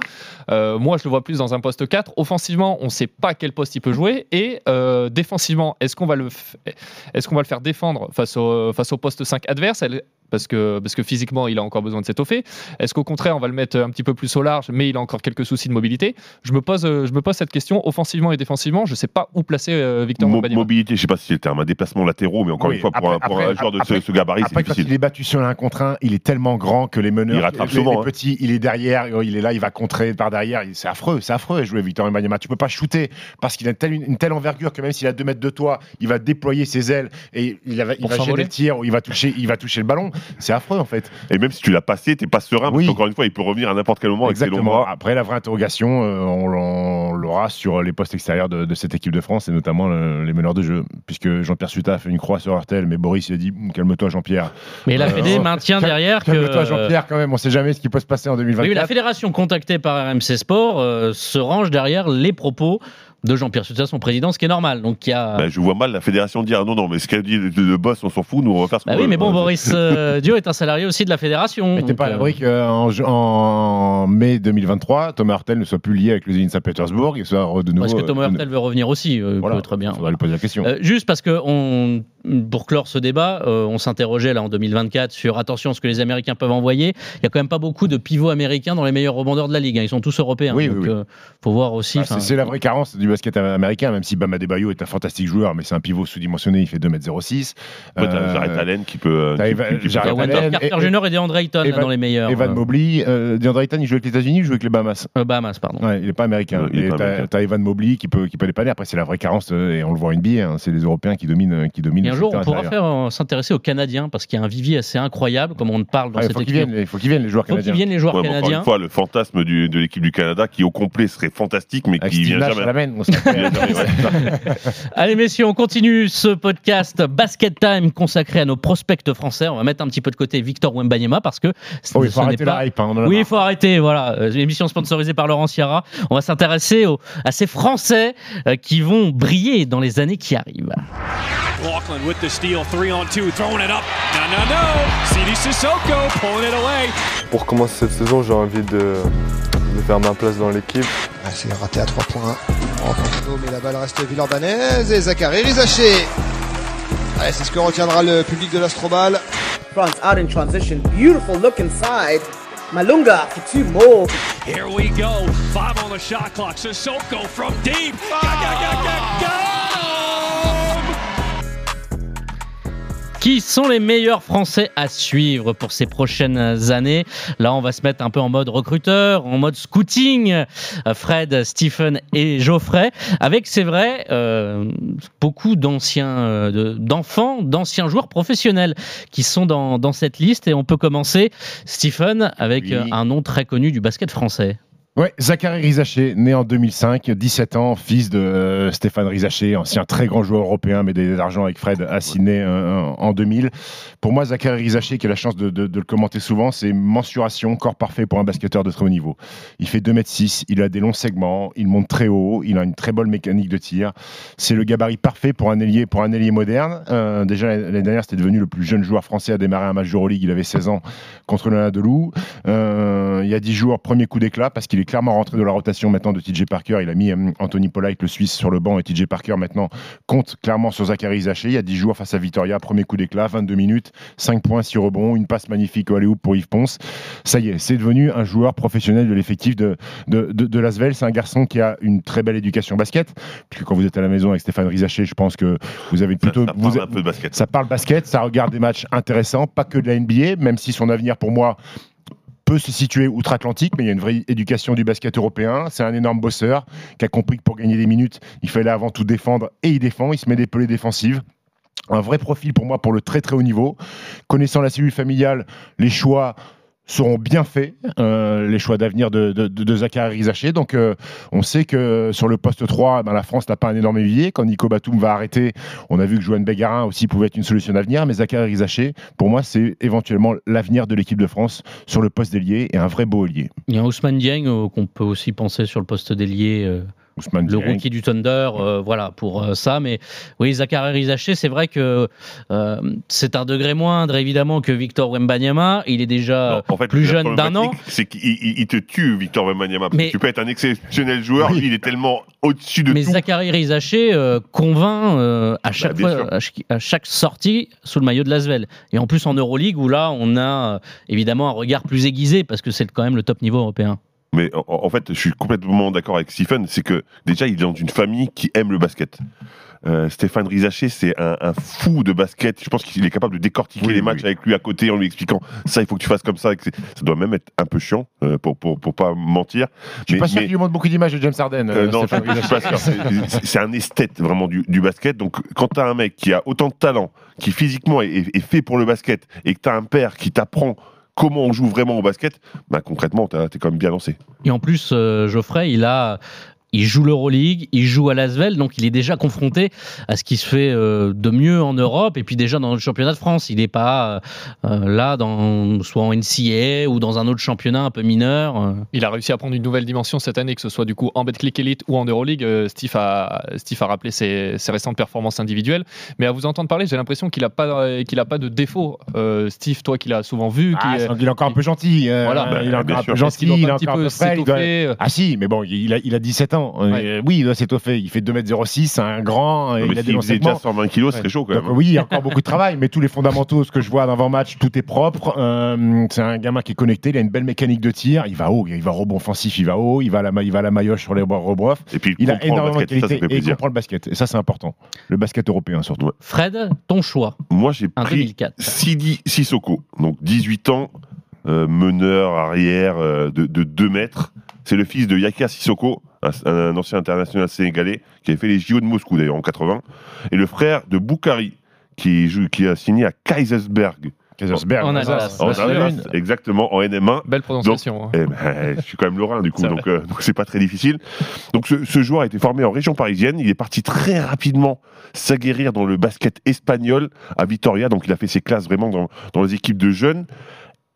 Euh, moi, je le vois plus dans un poste 4. Offensivement, on ne sait pas quel poste il peut jouer. Et euh, défensivement, est-ce qu'on va, le f- est-ce qu'on va le faire défendre face au, face au poste 5 adverse? Parce que, parce que physiquement, il a encore besoin de s'étoffer. Est-ce qu'au contraire, on va le mettre un petit peu plus au large, mais il a encore quelques soucis de mobilité? Je me, pose, euh, je me pose cette question, offensivement et défensivement, je ne sais pas où placer euh, Victor Mo- Wembanyama. mobilité, je sais pas si c'est le terme, un déplacement latéraux, mais encore Oui, une fois, pour, après- un, pour un après- joueur de après- ce, ce gabarit, c'est quand difficile. il est battu sur un contre un, il est tellement grand que les meneurs, Il rattrape les, souvent, les hein. petits, il est derrière, il est là, il va contrer par derrière. C'est affreux, c'est affreux de jouer Victor Wembanyama. Tu peux pas shooter parce qu'il a une telle, une telle envergure que même s'il a 2 mètres de toi, il va déployer ses ailes et il va, il va gêner le tir il va toucher, il va toucher le ballon. C'est affreux en fait. Et même si tu l'as passé, t'es pas serein, parce Oui. qu'encore une fois, il peut revenir à n'importe quel moment avec ses longs Exactement. bras. Après, la vraie interrogation, euh, on, l'aura sur les postes extérieurs de, de cette équipe de France et notamment euh, les meneurs de jeu. Puisque Jean-Pierre Suta a fait une croix sur Hurtel, mais Boris il a dit Hum, calme-toi Jean-Pierre. Mais la Euh, Fédé oh, maintient derrière que. Calme-toi Jean-Pierre quand même, on sait jamais ce qui peut se passer en 2024. Oui, la fédération contactée par RMC Sport euh, se range derrière les propos de Jean-Pierre Sussa, son président, ce qui est normal. Donc il y a. Bah, je vois mal la fédération dire non, non, mais ce qu'a dit le, le boss, on s'en fout, nous on va faire ce Bah qu'on oui, veut. mais bon. Boris euh, Dio est un salarié aussi de la fédération. Mais t'es donc, pas à euh, l'abri qu'en en mai 2023, Thomas Hurtel ne soit plus lié avec le Zénith Saint-Pétersbourg et soit de nouveau. Est-ce que Thomas euh, Hurtel veut revenir aussi euh, il voilà, peut Très bien. faudra lui poser la question. Euh, juste parce que on, pour clore ce débat, euh, on s'interrogeait là en 2024 sur attention à ce que les Américains peuvent envoyer. Il y a quand même pas beaucoup de pivots américains dans les meilleurs rebondeurs de la ligue. hein. Ils sont tous européens. Oui, donc oui, oui. euh, faut voir aussi. Bah, enfin, c'est la vraie carence du basket américain, même si Bama Debayo est un fantastique joueur, mais c'est un pivot sous-dimensionné, il fait 2m06. Ouais, t'as Euh, Jared Allen qui peut. euh, Jared Allen Carter Jr. et DeAndre Ayton dans les meilleurs. Evan euh, Mobley, euh, DeAndre Ayton, il joue avec les États-Unis, il joue avec les Bahamas? euh, Bahamas, pardon. Ouais, il n'est pas américain. T'as- Evan Mobley qui peut, qui peut dépanner. Après, c'est la vraie carence, et on le voit en NBA, hein, c'est les Européens qui dominent. Qui dominent un jour, on pourra faire euh, s'intéresser aux Canadiens parce qu'il y a un vivier assez incroyable, comme on parle dans Ah, il cette faut qu'ils équipe. viennent, il faut qu'ils viennent, les joueurs Faut qu'ils canadiens. viennent les joueurs Ouais, mais encore canadiens. une fois, le fantasme du- de l'équipe du Canada qui au complet serait fantastique, mais Avec qui Steve vient jamais. Il. Allez messieurs, on continue ce podcast Basket Time consacré à nos prospects français. On va mettre un petit peu de côté Victor Wembanyama parce que Oh, il ce faut n'est arrêter pas... la hype. hein, Oui, il faut arrêter. Voilà, Euh, une émission sponsorisée par Laurent Sierra. On va s'intéresser aux- à ces Français euh, qui vont briller dans les années qui arrivent. With the steal, three on two, throwing it up. No, no, no. CD Sissoko pulling it away. Pour commencer cette saison, j'ai envie de, de faire ma place dans l'équipe. Ah, c'est raté à 3 points. Oh, mais la balle reste Villeurbannaise et Zachary Rizaché. Allez, c'est ce que retiendra le public de l'Astrobal. France out in transition. Beautiful look inside. Malunga for two more. Here we go. Five on the shot clock. Sissoko from deep. Ga, ga, ga, ga, ga. Qui sont les meilleurs Français à suivre pour ces prochaines années Là, on va se mettre un peu en mode recruteur, en mode scouting. Euh, Fred, Stephen et Geoffrey, avec, c'est vrai, euh, beaucoup d'anciens, euh, de- d'enfants, d'anciens joueurs professionnels qui sont dans, dans cette liste. Et on peut commencer, Stephen, avec Oui. un nom très connu du basket français. Ouais, Zachary Rizaché, né en 2005, 17 ans, fils de euh, Stéphane Rizaché, ancien très grand joueur européen, médaillé d'argent avec Fred Sydney euh, en 2000. Pour moi, Zachary Rizaché, qui a la chance de, de- de le commenter souvent, c'est mensuration, corps parfait pour un basketteur de très haut niveau. Il fait 2m6, il a des longs segments, il monte très haut, il a une très bonne mécanique de tir. C'est le gabarit parfait pour un ailier, pour un ailier moderne. Euh, déjà, l'année dernière, c'était devenu le plus jeune joueur français à démarrer un match d'Euroleague. Il avait 16 ans contre le Delou. Euh, il y a 10 jours, premier coup d'éclat, parce qu'il est clairement rentré dans la rotation maintenant de TJ Parker. Il a mis euh, Anthony Polite, le Suisse, sur le banc, et TJ Parker maintenant compte clairement sur Zachary Zaché. Il y a 10 jours face à Vitoria, premier coup d'éclat, 22 minutes, 5 points, 6 rebonds, une passe magnifique au alley pour Yves Ponce. Ça y est, c'est devenu un joueur professionnel de l'effectif de, de, de, de Lasvel. C'est un garçon qui a une très belle éducation basket, puisque quand vous êtes à la maison avec Stéphane Rizaché, je pense que vous avez plutôt... Ça vous- parle un peu de basket. ça parle basket, ça regarde des matchs intéressants, pas que de la NBA, même si son avenir pour moi peut se situer outre-Atlantique, mais il y a une vraie éducation du basket européen. C'est un énorme bosseur qui a compris que pour gagner des minutes, il fallait avant tout défendre et il défend. Il se met des pelées défensives. Un vrai profil pour moi pour le très très haut niveau. Connaissant la cellule familiale, les choix seront bien faits, euh, les choix d'avenir de, de, de, Zachary Rizaché. Donc euh, on sait que sur le poste 3, ben, la France n'a pas un énorme évier. Quand Nico Batum va arrêter, on a vu que Joanne Bégarin aussi pouvait être une solution d'avenir. Mais Zachary Rizaché, pour moi, c'est éventuellement l'avenir de l'équipe de France sur le poste d'ailier et un vrai beau ailier. Il y a Ousmane Dieng euh, qu'on peut aussi penser sur le poste d'ailier. Ousmane le rookie du Thunder, euh, voilà pour euh, ça. Mais oui, Zachary Rizaché, c'est vrai que euh, c'est un degré moindre évidemment que Victor Wembanyama. Il est déjà En fait, plus jeune d'un an. C'est qu'il il- il te tue, Victor Wembanyama. parce Mais- que Tu peux être un exceptionnel joueur, Oui. lui, il est tellement au-dessus de Mais tout. Zachary Rizaché convainc euh, à chaque bien fois, sûr. à chaque, à chaque sortie sous le maillot de Lasvel. Et en plus en Euroleague où là on a évidemment un regard plus aiguisé parce que c'est quand même le top niveau européen. Mais en, en fait, je suis complètement d'accord avec Stephen. C'est que déjà, il est dans une famille qui aime le basket. Euh, Stéphane Rizaché, c'est un, un fou de basket. Je pense qu'il est capable de décortiquer Oui, les matchs oui. avec lui à côté en lui expliquant ça, il faut que tu fasses comme ça. Ça doit même être un peu chiant euh, pour, pour, pour pas mentir. Je suis Mais- pas sûr mais- qu'il lui montre beaucoup d'images de James Harden. Euh, non, je Stéphane je suis pas Rizaché. sûr. C'est- un esthète vraiment du, du basket. Donc, quand tu as un mec qui a autant de talent, qui physiquement est, est- est fait pour le basket, et que tu as un père qui t'apprend comment on joue vraiment au basket, bah, concrètement, tu es quand même bien lancé. Et en plus, euh, Geoffrey, il a, il joue l'Euroleague, il joue à Lasvel, donc il est déjà confronté à ce qui se fait euh, de mieux en Europe et puis déjà dans le championnat de France. Il n'est pas euh, euh, là, dans, soit en NCA ou dans un autre championnat un peu mineur. Il a réussi à prendre une nouvelle dimension cette année, que ce soit du coup en Betclic Elite ou en Euroleague. Euh, Steve, a, Steve a rappelé ses, ses récentes performances individuelles. Mais à vous entendre parler, j'ai l'impression qu'il n'a pas, qu'il a pas de défaut. Euh, Steve, toi qui l'as souvent vu. Ah, qui, il est encore un peu gentil. euh, Voilà. il est encore un peu gentil, il frêle. il doit- s'étoffer Ah si, mais bon, il a, il a 17 ans. Euh, Oui, il doit s'étoffer. Il fait 2m06, c'est un grand. Non, il a des s'il faisait déjà lancements. 120 kilos, ce serait chaud quand même. Donc, oui, il y a encore beaucoup de travail, mais tous les fondamentaux, ce que je vois d'avant-match, tout est propre. Euh, c'est un gamin qui est connecté, il a une belle mécanique de tir, il va haut, il va au rebond offensif, il va haut, il va à la, il va à la maillotche sur les rebrof. Et puis il a comprend le énormément de basket, ça, ça qualité et il comprend le basket. Et ça, c'est important. Le basket européen surtout. Fred, ton choix. Moi, j'ai pris 2004. Sidi Sissoko, donc 18 ans, euh, meneur arrière euh, de, de 2 mètres. C'est le fils de Yaka Sissoko, un, un ancien international sénégalais qui avait fait les JO de Moscou d'ailleurs en 80, et le frère de Boukari qui, joue, qui a signé à Kaisersberg. Kaisersberg, En Alsace. En exactement, en NM1. Belle prononciation. hein. Eh ben, je suis quand même lorrain du coup, donc euh, c'est pas très difficile. Donc ce, ce joueur a été formé en région parisienne. Il est parti très rapidement s'aguerrir dans le basket espagnol à Vitoria. Donc il a fait ses classes vraiment dans, dans les équipes de jeunes.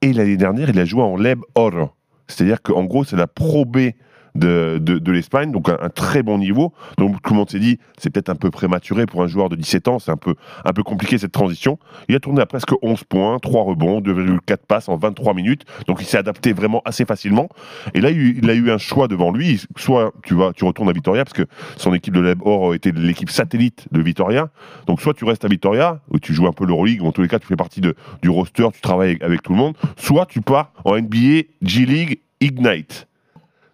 Et l'année dernière, il a joué en Leb Oro. C'est-à-dire qu'en gros, c'est la Pro B de, l'Espagne, donc un, très bon niveau. Donc tout le monde s'est dit, c'est peut-être un peu prématuré pour un joueur de 17 ans, c'est un peu, un peu compliqué cette transition. Il a tourné à presque 11 points, 3 rebonds, 2,4 passes en 23 minutes, donc il s'est adapté vraiment assez facilement. Et là, il, a eu- un choix devant lui, soit tu, vas, tu retournes à Vitoria, parce que son équipe de Leb Or était l'équipe satellite de Vitoria, donc soit tu restes à Vitoria, où tu joues un peu l'Euroleague, en tous les cas tu fais partie de, du roster, tu travailles avec, tout le monde, soit tu pars en NBA G-League Ignite.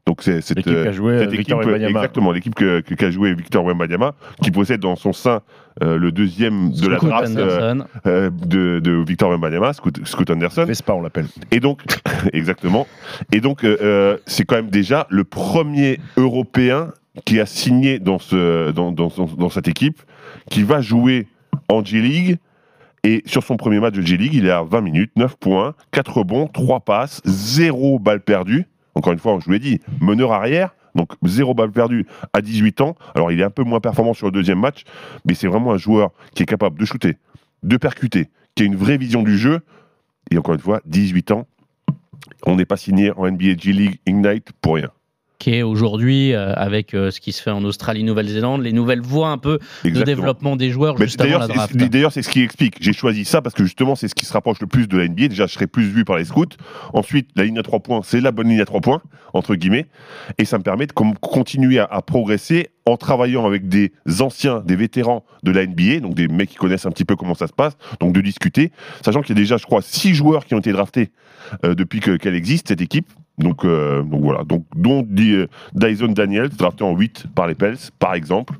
Donc c'est cette, joué, euh, Victor équipe, exactement l'équipe que, que- qu'a joué Victor Wembanyama, qui possède dans son sein euh, le deuxième de la draft euh, euh, de, de Victor Wembanyama, Scoot, Scoot Anderson. Vespa, on l'appelle. Et donc, exactement. Et donc, euh, euh, c'est quand même déjà le premier Européen qui a signé dans, ce, dans, dans, dans cette équipe, qui va jouer en G-League. Et sur son premier match de G-League, il est à 20 minutes, 9 points, 4 rebonds, 3 passes, 0 balle perdue. Encore une fois, je vous l'ai dit, meneur arrière, donc 0 balle perdue à 18 ans. Alors, il est un peu moins performant sur le deuxième match, mais c'est vraiment un joueur qui est capable de shooter, de percuter, qui a une vraie vision du jeu. Et encore une fois, 18 ans, on n'est pas signé en NBA G-League Ignite pour rien. Qui est aujourd'hui, euh, avec euh, ce qui se fait en Australie, Nouvelle-Zélande, les nouvelles voies un peu de développement des joueurs Mais juste avant D'ailleurs, la draft. c'est- d'ailleurs, c'est ce qui explique. J'ai choisi ça parce que justement, c'est ce qui se rapproche le plus de la NBA. Déjà, je serai plus vu par les scouts. Ensuite, la ligne à trois points, c'est la bonne ligne à trois points, entre guillemets. Et ça me permet de continuer à, à progresser en travaillant avec des anciens, des vétérans de la NBA, donc des mecs qui connaissent un petit peu comment ça se passe, donc de discuter. Sachant qu'il y a déjà, je crois, six joueurs qui ont été draftés euh, depuis que- qu'elle existe, cette équipe. Donc, euh, donc voilà, donc, dont euh, Dyson Daniels, drafté en 8 par les Pels, par exemple.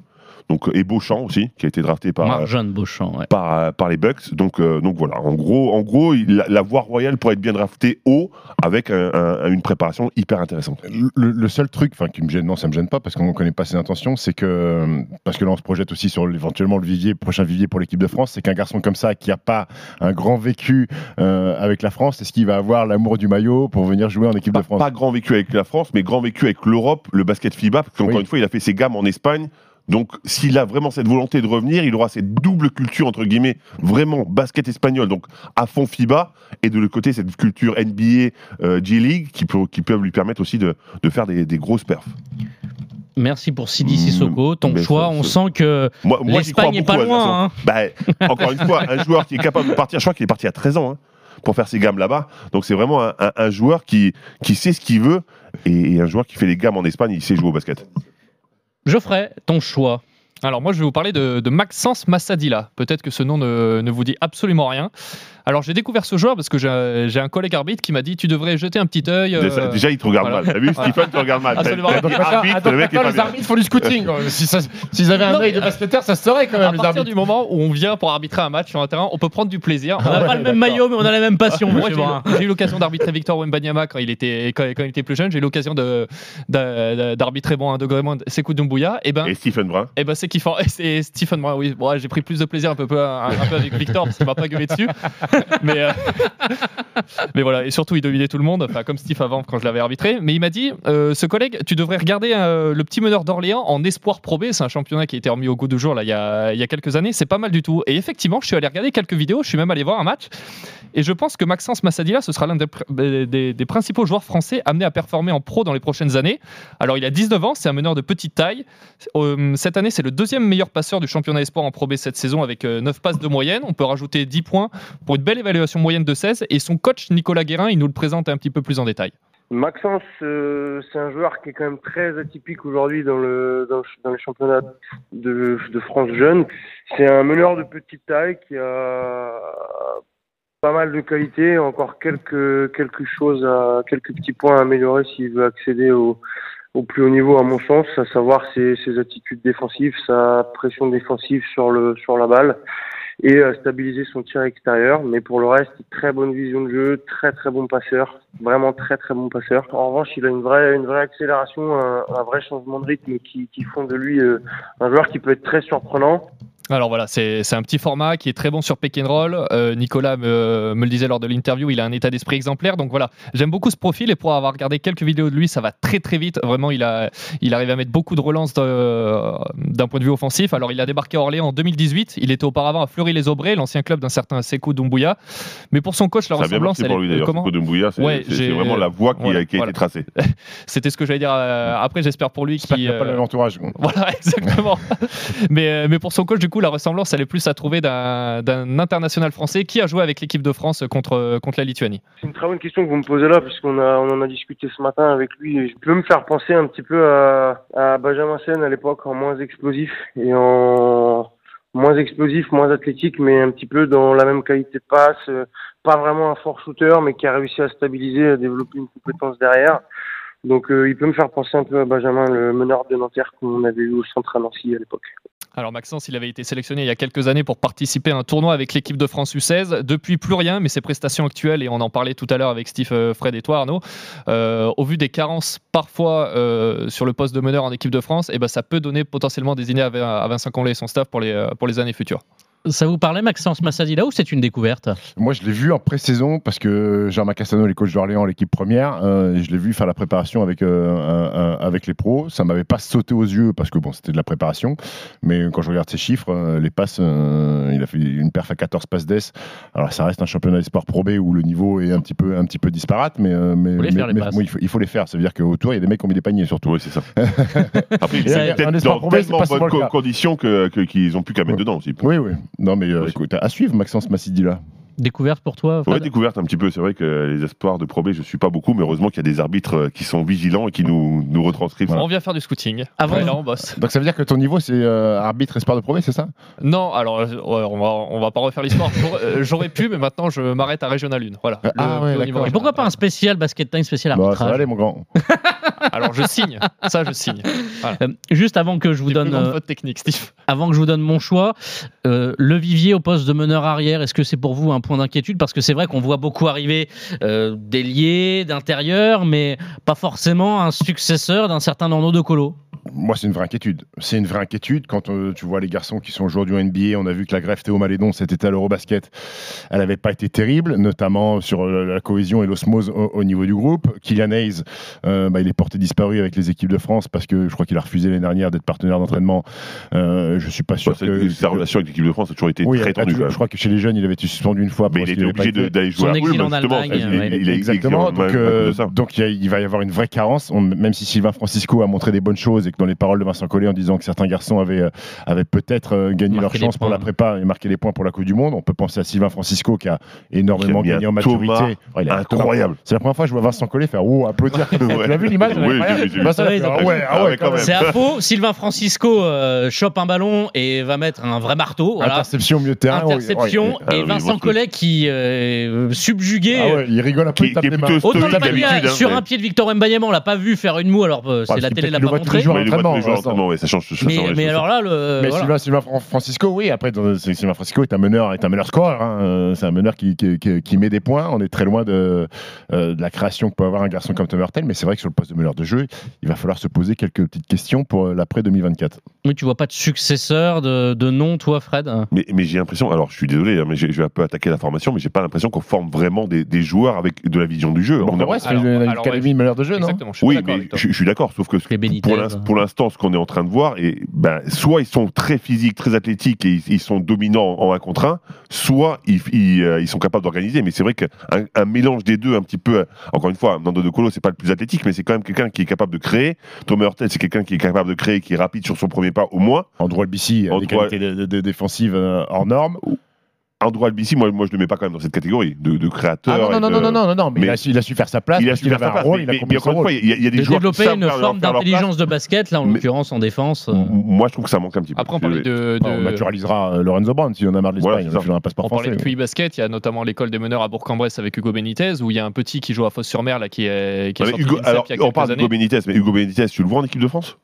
Donc, et Beauchamp aussi, qui a été drafté par, Marjon Beauchamp, ouais. par, par les Bucks. Donc, euh, donc voilà, en gros, en gros il- la, la voie royale pourrait être bien draftée haut avec un- un- une préparation hyper intéressante. Le, le seul truc, enfin qui me gêne, non, ça me gêne pas parce qu'on ne connaît pas ses intentions, c'est que parce que là on se projette aussi sur éventuellement le vivier, prochain vivier pour l'équipe de France, c'est qu'un garçon comme ça qui a pas un grand vécu euh, avec la France, est-ce qu'il va avoir l'amour du maillot pour venir jouer en équipe de France Pas grand vécu avec la France, mais grand vécu avec l'Europe, le basket FIBA, parce qu'encore une fois, il a fait ses gammes en Espagne. Donc, s'il a vraiment cette volonté de revenir, il aura cette double culture, entre guillemets, vraiment basket espagnol, donc à fond FIBA, et de l'autre côté, cette culture NBA, euh, G-League, qui, peut- qui peuvent lui permettre aussi de, de faire des, des grosses perfs. Merci pour Sidi Sissoko. Ton mais choix, ça- on sent que Moi, moi, l'Espagne n'est pas loin. hein. Bah, encore une fois, un joueur qui est capable de partir, je crois qu'il est parti à 13 ans hein, pour faire ses gammes là-bas. Donc c'est vraiment un, un- un joueur qui, qui sait ce qu'il veut et, et un joueur qui fait les gammes en Espagne, il sait jouer au basket. Geoffrey, ton choix. Alors moi je vais vous parler de, Maxence Massadila. Peut-être que ce nom ne vous dit absolument rien. Alors j'ai découvert ce joueur parce que j'ai j'ai un collègue arbitre qui m'a dit tu devrais jeter un petit œil. euh, Déjà, déjà, il te regarde voilà. mal. T'as vu. Stephen te regarde mal. Les arbitres font du scouting. S'ils avaient un œil de basketteur, ça se saurait quand À même, les partir du moment où on vient pour arbitrer un match sur un terrain, on peut prendre du plaisir. On n'a pas le même maillot, mais on a la même passion, j'ai eu- l'occasion d'arbitrer Victor Wembanyama quand il était quand, il était plus jeune. J'ai eu l'occasion de d'arbitrer bon un degré moins Sekou Doumbouya. Et ben Et Stephen Brun. et ben c'est kiffant. Et c'est Stephen Brun. Oui, bon, j'ai pris plus de plaisir un peu, un, un peu avec Victor parce qu'il m'a pas gueulé dessus. mais, euh, mais voilà, et surtout, il dominait tout le monde, comme Steve avant quand je l'avais arbitré. Mais il m'a dit euh, ce collègue, tu devrais regarder euh, le petit meneur d'Orléans en espoir probé. C'est un championnat qui a été remis au goût du jour là, il, y a, quelques années. C'est pas mal du tout. Et effectivement, je suis allé regarder quelques vidéos, je suis même allé voir un match. Et je pense que Maxence Massadilla, ce sera l'un des, pr- des- des principaux joueurs français amenés à performer en pro dans les prochaines années. Alors, il a 19 ans, c'est un meneur de petite taille. Cette année, c'est le deuxième meilleur passeur du championnat espoir en Pro B cette saison avec euh, 9 passes de moyenne. On peut rajouter 10 points pour une belle évaluation moyenne de 16. Et son coach, Nicolas Guérin, il nous le présente un petit peu plus en détail. Maxence, euh, c'est un joueur qui est quand même très atypique aujourd'hui dans le dans, le- dans de, France jeune. C'est un meneur de petite taille qui a pas mal de qualités, encore quelques quelque chose quelques petits points à améliorer s'il veut accéder au au plus haut niveau à mon sens, à savoir ses, ses attitudes défensives, sa pression défensive sur le sur la balle et euh, stabiliser son tir extérieur. Mais pour le reste, très bonne vision de jeu, très très bon passeur, vraiment très très bon passeur. En revanche, il a une vraie une vraie accélération, un, un vrai changement de rythme qui, qui font de lui euh, un joueur qui peut être très surprenant. Alors voilà, c'est c'est un petit format qui est très bon sur pick and roll. Euh, Nicolas me, me le disait lors de l'interview, il a un état d'esprit exemplaire. Donc voilà, j'aime beaucoup ce profil et pour avoir regardé quelques vidéos de lui, ça va très très vite. Vraiment, il, a, il arrive à mettre beaucoup de relances d'un point de vue offensif. Alors il a débarqué à Orléans en 2018. Il était auparavant à Fleury-les-Aubrais, l'ancien club d'un certain Sekou Doumbouya. Mais pour son coach, la Ça ressemblance, Doumbouya, c'est Ouais, c'est- vraiment la voie qui, a- voilà, qui a voilà. été tracée. C'était ce que j'allais dire. euh, après, j'espère pour lui qu'il Il n'y a pas le même entourage. voilà, exactement. mais, euh, mais pour son coach, du coup, la ressemblance, elle est plus à trouver d'un international français qui a joué avec l'équipe de France contre, contre la Lituanie. C'est une très bonne question que vous me posez là, puisqu'on on en a discuté ce matin avec lui. Et je peux me faire penser un petit peu à, à Benjamin Sen à l'époque, en moins explosif et en moins explosif, moins athlétique, mais un petit peu dans la même qualité de passe. euh, Pas vraiment un fort shooter, mais qui a réussi à stabiliser, à développer une compétence derrière. Donc, euh, il peut me faire penser un peu à Benjamin, le meneur de Nanterre qu'on avait eu au centre à Nancy à l'époque. Alors Maxence, il avait été sélectionné il y a quelques années pour participer à un tournoi avec l'équipe de France U16. Depuis, plus rien, mais ses prestations actuelles, et on en parlait tout à l'heure avec Steve, euh, Fred et toi Arnaud, euh, au vu des carences parfois euh, sur le poste de meneur en équipe de France, eh ben, ça peut donner potentiellement des idées à, Vincent Conley et son staff pour les, pour les années futures. Ça vous parlait, Maxence Massadilla, ou c'est une découverte? Moi, je l'ai vu en pré-saison parce que Jean-Marc Castano, les coachs d'Orléans, l'équipe première, euh, je l'ai vu faire la préparation avec, euh, un- un- avec les pros. Ça m'avait pas sauté aux yeux parce que bon, c'était de la préparation. Mais quand je regarde ses chiffres, euh, les passes, euh, il a fait une perf à 14 passes d'ess. Alors, ça reste un championnat d'espoir Pro B où le niveau est un petit peu, un petit peu disparate, mais, euh, mais, mais- mais- il, faut, il faut les faire. Ça veut dire qu'autour, il y a des mecs qui ont mis des paniers surtout. Oui, c'est ça. Après, il Et est un peut-être espoir dans tellement bonnes conditions qu'ils n'ont plus qu'à mettre dedans aussi. Oui, oui. Non, mais euh, écoute, à suivre, Maxence Massidila. Découverte pour toi Ouais, Fred découverte un petit peu. C'est vrai que les espoirs de Pro B, je suis pas beaucoup, mais heureusement qu'il y a des arbitres euh, qui sont vigilants et qui nous, nous retranscrivent ça. On vient faire du scouting. Avant- Ouais, là, on bosse. Donc ça veut dire que ton niveau, c'est euh, arbitre espoir de Pro B, c'est ça? Non, alors euh, ouais, on, va, on va pas refaire l'histoire. J'aurais- pu, mais maintenant je m'arrête à Régional 1. Voilà. Ah, Le- ouais, niveau Et pourquoi pas un spécial basket time, spécial Bon, ça arbitrage? va aller, mon grand. Alors je signe. Ça, je signe. Voilà. Euh, Juste avant que je vous donne, grandes euh, fautes techniques, Steve. avant que je vous donne mon choix, euh, le vivier au poste de meneur arrière, est-ce que c'est pour vous un point d'inquiétude Parce que c'est vrai qu'on voit beaucoup arriver euh, d'ailier, d'intérieur, mais pas forcément un successeur d'un certain Nando de Colo. Moi, c'est une vraie inquiétude. C'est une vraie inquiétude quand euh, tu vois les garçons qui sont aujourd'hui en NBA. On a vu que la greffe Théo Malédon, cet été à l'Eurobasket, elle n'avait pas été terrible, notamment sur euh, la cohésion et l'osmose au, au niveau du groupe. Kylian Hayes, euh, bah, il est porté disparu avec les équipes de France parce que je crois qu'il a refusé l'année dernière d'être partenaire d'entraînement. Euh, je suis pas sûr Bah, que. Sa relation avec l'équipe de France a toujours été Oui, très a tendue. je crois que chez les jeunes, il avait été suspendu une fois. Mais il était obligé d'aller jouer Son à Ulm, Exactement. Donc, euh, il y a- il va y avoir une vraie carence. On- même si Sylvain Francisco a montré des bonnes choses et que dans les paroles de Vincent Collet en disant que certains garçons avaient, euh, avaient peut-être euh, gagné Marqué leur chance pour la prépa et marqué les points pour la Coupe du Monde, on peut penser à Sylvain Francisco qui a énormément Qui a mis gagné en maturité. Incroyable. C'est la première fois que je vois Vincent Collet faire oh applaudir. Tu l'as vu l'image ah ah. C'est à faux. Sylvain Francisco chope un ballon et va mettre un vrai marteau. Interception au milieu de terrain. Interception. Ah et oui, Vincent bon qui euh, subjugué. Ah ouais, il rigole un peu, Qui- il tape qui est des mains. Autant d'habitude, hein, sur mais- un pied de Victor Mbanyama, on l'a pas vu faire une moue, alors euh, c'est Bah, la c'est télé l'a pas montré. les jours. Les entraînement, ouais, ça change. ça Mais, change les mais alors là, le, Mais voilà. Sylvain, Sylvain Fran- Francisco, oui, après, c'est- Sylvain Francisco est un meneur, est un meneur scoreur. hein. Euh, C'est un meneur qui, qui, qui- qui met des points. On est très loin de, euh, de la création que peut avoir un garçon comme Tom Hurtel, mais c'est vrai que sur le poste de meneur de jeu, il va falloir se poser quelques petites questions pour euh, l'après 2024. Oui, tu vois pas de successeur, de, de nom, toi, Fred? Mais, mais j'ai l'impression, alors je suis désolé, hein, mais je vais un peu attaquer la formation, mais j'ai pas l'impression qu'on forme vraiment des, des joueurs avec de la vision du jeu. On ouais, c'est une académie de meneur de jeu, non je oui, mais je, je suis d'accord, sauf que pour l'in- pour l'instant, ce qu'on est en train de voir, et ben, soit ils sont très physiques, très athlétiques et ils, ils sont dominants en 1 contre 1, soit ils, ils, euh, ils sont capables d'organiser. Mais c'est vrai qu'un un mélange des deux, un petit peu, euh, encore une fois, Nando De Colo, c'est pas le plus athlétique, mais c'est quand même quelqu'un qui est capable de créer. Thomas Hurtel, c'est quelqu'un qui est capable de créer, qui est rapide sur son premier pas au moins. Andrew Albici, des qualités de- de- de- défensives euh, hors normes. Andrew Albici, moi, moi je le mets pas quand même dans cette catégorie de, de créateur. Ah non, non, non, de- non, non, non, non, mais, il, a su, il a su faire sa place. Il a su faire sa place, rôle, mais- il a mais- mais encore une fois, il y a- il y a des de joueurs développer une forme d'intelligence de basket, là en l'occurrence en défense. euh. Moi, je trouve que ça manque un petit peu. Après, on parlait de. On naturalisera euh, Lorenzo Brown si on a marre de l'Espagne. on un passeport On parlait français. de QI basket, il y a notamment l'école des meneurs à Bourg-en-Bresse avec Hugo Benitez, où il y a un petit qui joue à Fosse-sur-Mer, là, qui est, on parle d'Hugo Benitez, mais Hugo Benitez, tu le vois en équipe de France?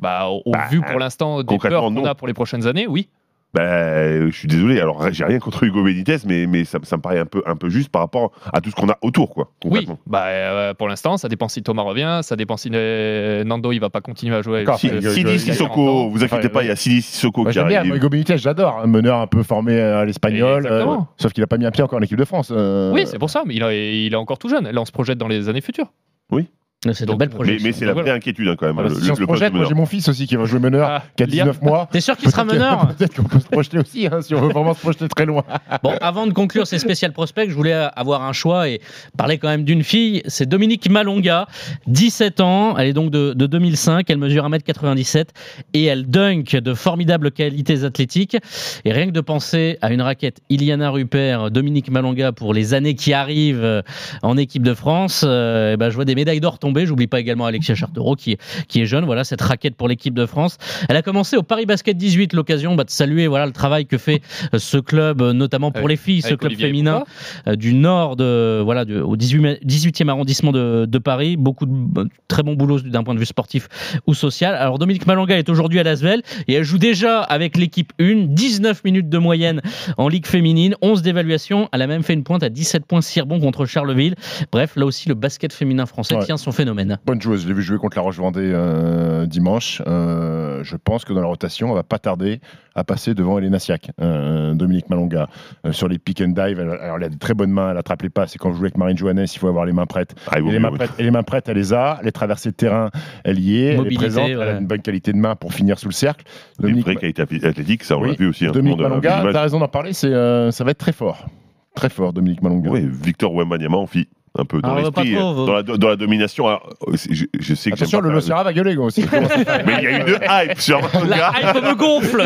Bah, au Bah, vu pour l'instant des peurs qu'on a pour les prochaines années, oui. Ben, je suis désolé. Alors, j'ai rien contre Hugo Benitez, mais, mais ça, ça me paraît un peu, un peu juste par rapport à tout ce qu'on a autour, quoi. Oui, bah, euh, pour l'instant, ça dépend si Thomas revient, ça dépend si euh, Nando il va pas continuer à jouer. Si- Euh, Sidi il y a 40 Sissoko, vous inquiétez pas, il y a Sidi Sissoko Moi, qui bien, arrive. Hugo Benitez, j'adore. Un meneur un peu formé à l'espagnol. Exactement. euh, sauf qu'il a pas mis un pied encore en équipe de France. euh. Oui, c'est pour ça, mais il, a- il est encore tout jeune. Là, on se projette dans les années futures. C'est de belles Mais, projections. mais c'est la vraie inquiétude, hein, quand même. Voilà, le- si le- on se le projette, moi j'ai mon fils aussi qui va jouer meneur, Ah, qui a Liam. 19 mois. T'es sûr qu'il sera meneur Peut-être qu'on peut se projeter aussi, hein, si on veut vraiment se projeter très loin. Bon, avant de conclure ces spéciales prospects, je voulais avoir un choix et parler quand même d'une fille. C'est Dominique Malonga, 17 ans. Elle est donc de, de 2005. Elle mesure 1m97 et elle dunk de formidables qualités athlétiques. Et rien que de penser à une raquette Iliana Rupert, Dominique Malonga pour les années qui arrivent euh, en équipe de France, euh, eh ben, je vois des médailles d'or tomber. J'oublie pas également Alexia Chartereau qui, est- qui est jeune. Voilà, cette raquette pour l'équipe de France. Elle a commencé au Paris Basket 18, l'occasion bah, de saluer voilà, le travail que fait euh, ce club, euh, notamment pour Avec- les filles, ce club Olivier féminin euh, du nord de voilà du- au 18, 18e arrondissement de, de Paris. Beaucoup de très bon boulot d'un point de vue sportif ou social. Alors Dominique Malonga est aujourd'hui à Lasvel et elle joue déjà avec l'équipe 1, 19 minutes de moyenne en ligue féminine, 11 d'évaluation. Elle a même fait une pointe à 17 points 6 rebonds contre Charleville. Bref, là aussi le basket féminin français Ouais. tient son phénomène. Bonne joueuse, je l'ai vu jouer contre la Roche-Vendée euh, dimanche. Euh, je pense que dans la rotation, on va pas tarder à passer devant Elena Siak, euh, Dominique Malonga, euh, sur les pick and dive. Elle- Alors, elle a de très bonnes mains, elle attrape les passes. Et quand je joue avec Marine Johannes, il faut avoir les mains prêtes. Ah, et, les mains oui. prêtes et les mains prêtes, elle les a. Les traversées de terrain, elle y est. Mobilité, elle est présente, elle a une bonne qualité de main pour finir sous le cercle. Des Dominique, vraies qualités athé- athlétiques, ça, on l'a Oui, vu aussi. hein, Dominique Malonga, l'image. t'as raison d'en parler, euh, ça va être très fort. Très fort, Dominique Malonga. Oui, Victor Wembanyama en fille. Un peu dans l'esprit, euh, vous. dans la, dans la domination. Alors, euh, je, je sais que j'aime Attention, le Lociara va gueuler, gros, aussi. Mais il y a eu de hype sur. La hype me gonfle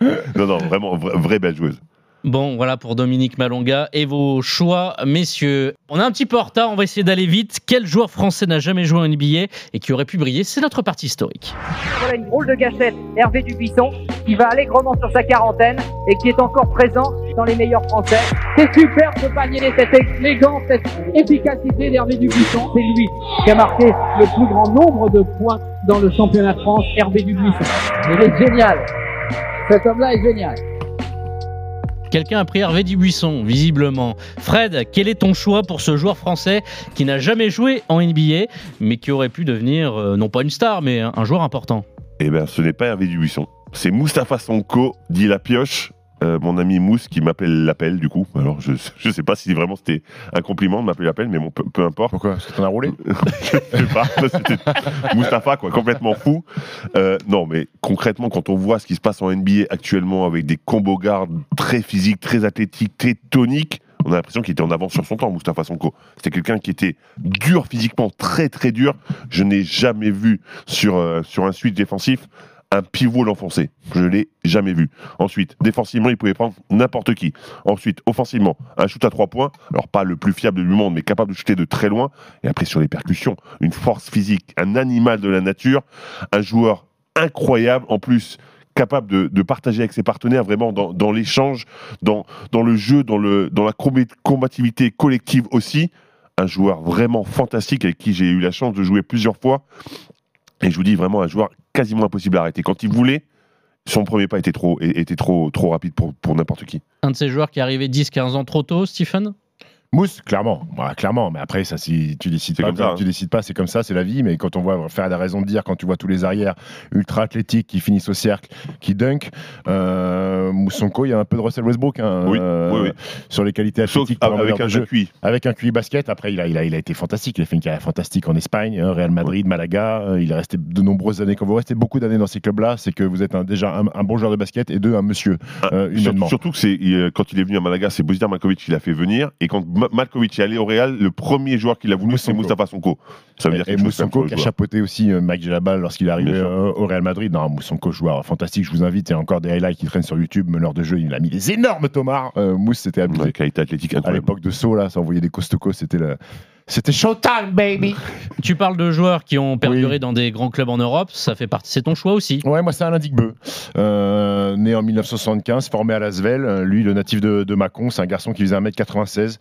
Non, non, vraiment, vra- vraie belle joueuse. Bon, voilà pour Dominique Malonga et vos choix, messieurs. On est un petit peu en retard, on va essayer d'aller vite. Quel joueur français n'a jamais joué en NBA et qui aurait pu briller C'est notre partie historique. Voilà une drôle de gâchette, Hervé Dubuisson, qui va allègrement sur sa quarantaine et qui est encore présent dans les meilleurs français. C'est super ce panier, cette élégance, cette efficacité d'Hervé Dubuisson. C'est lui qui a marqué le plus grand nombre de points dans le championnat de France, Hervé Dubuisson. Il est génial. Cet homme-là est génial. Quelqu'un a pris Hervé Dubuisson, visiblement. Fred, quel est ton choix pour ce joueur français qui n'a jamais joué en NBA, mais qui aurait pu devenir, euh, non pas une star, mais un, joueur important? Eh bien, ce n'est pas Hervé Dubuisson. C'est Mustapha Sonko, dit la pioche. Euh, mon ami Mousse qui m'appelle l'appel du coup. Alors je je sais pas si vraiment c'était un compliment de m'appeler l'appel, mais bon peu, peu importe. Pourquoi? Parce que t'en as roulé? Je sais pas. C'était Mustapha quoi, complètement fou. Euh, non mais concrètement quand on voit ce qui se passe en NBA actuellement avec des combos gardes très physiques, très athlétiques, très toniques. On a l'impression qu'il était en avance sur son temps, Mustapha Sonko. C'était quelqu'un qui était dur physiquement, très très dur. Je n'ai jamais vu sur, euh, sur un switch défensif un pivot l'enfoncer. Je l'ai jamais vu. Ensuite, défensivement, il pouvait prendre n'importe qui. Ensuite, offensivement, un shoot à trois points. Alors, pas le plus fiable du monde, mais capable de shooter de très loin. Et après, sur les percussions, une force physique, un animal de la nature, un joueur incroyable. En plus, capable de, partager avec ses partenaires vraiment dans, l'échange, dans, le jeu, dans, dans la combat- combativité collective aussi. Un joueur vraiment fantastique avec qui j'ai eu la chance de jouer plusieurs fois. Et je vous dis vraiment un joueur quasiment impossible à arrêter. Quand il voulait, son premier pas était trop, était trop, trop rapide pour, pour n'importe qui. Un de ces joueurs qui est arrivé 10-15 ans trop tôt, Stephen? Mousse, clairement, clairement. Mais après, ça, si tu décides pas, comme ça, tu décides pas, c'est comme ça, c'est la vie. Mais quand on voit faire la raison de dire, quand tu vois tous les arrières ultra athlétiques qui finissent au cercle, qui dunk, euh, Moussonko, il y a un peu de Russell Westbrook hein, Oui, euh, oui, oui. sur les qualités Sauf athlétiques. pour avec un jeu. QI. Avec un QI basket. Après, il a, il a, il a été fantastique. Il a fait une carrière fantastique en Espagne, hein, Real Madrid, Malaga. Euh, Il est resté de nombreuses années. Quand vous restez beaucoup d'années dans ces clubs-là, c'est que vous êtes un- déjà un, un bon joueur de basket et deux, un monsieur, euh, Sur- humainement. surtout que c'est euh, quand il est venu à Malaga, c'est Bozidar Malkovic qui l'a fait venir. Et quand Ma- Malkovic est allé au Real, le premier joueur qu'il a voulu, c'est Moustapha Sonko. Ça veut dire et Moussonko qui a chapeauté aussi euh, Mike Gelabal lorsqu'il est arrivé euh, au Real Madrid. Non, Moussonko, joueur fantastique, je vous invite. Il y a encore des highlights qui traînent sur YouTube. Meneur de jeu, il a mis des énormes tomards. Euh, Mousse, c'était abusé. Athlétique À l'époque de Saut, là, ça envoyait des costocos, c'était le... C'était Showtime, baby Tu parles de joueurs qui ont perduré dans des grands clubs en Europe, ça fait partie, c'est ton choix aussi. Ouais, moi c'est Alain Digbeu, euh, né en 1975, formé à Lasvel. Euh, Lui, le natif de, de Mâcon, c'est un garçon qui faisait 1m96.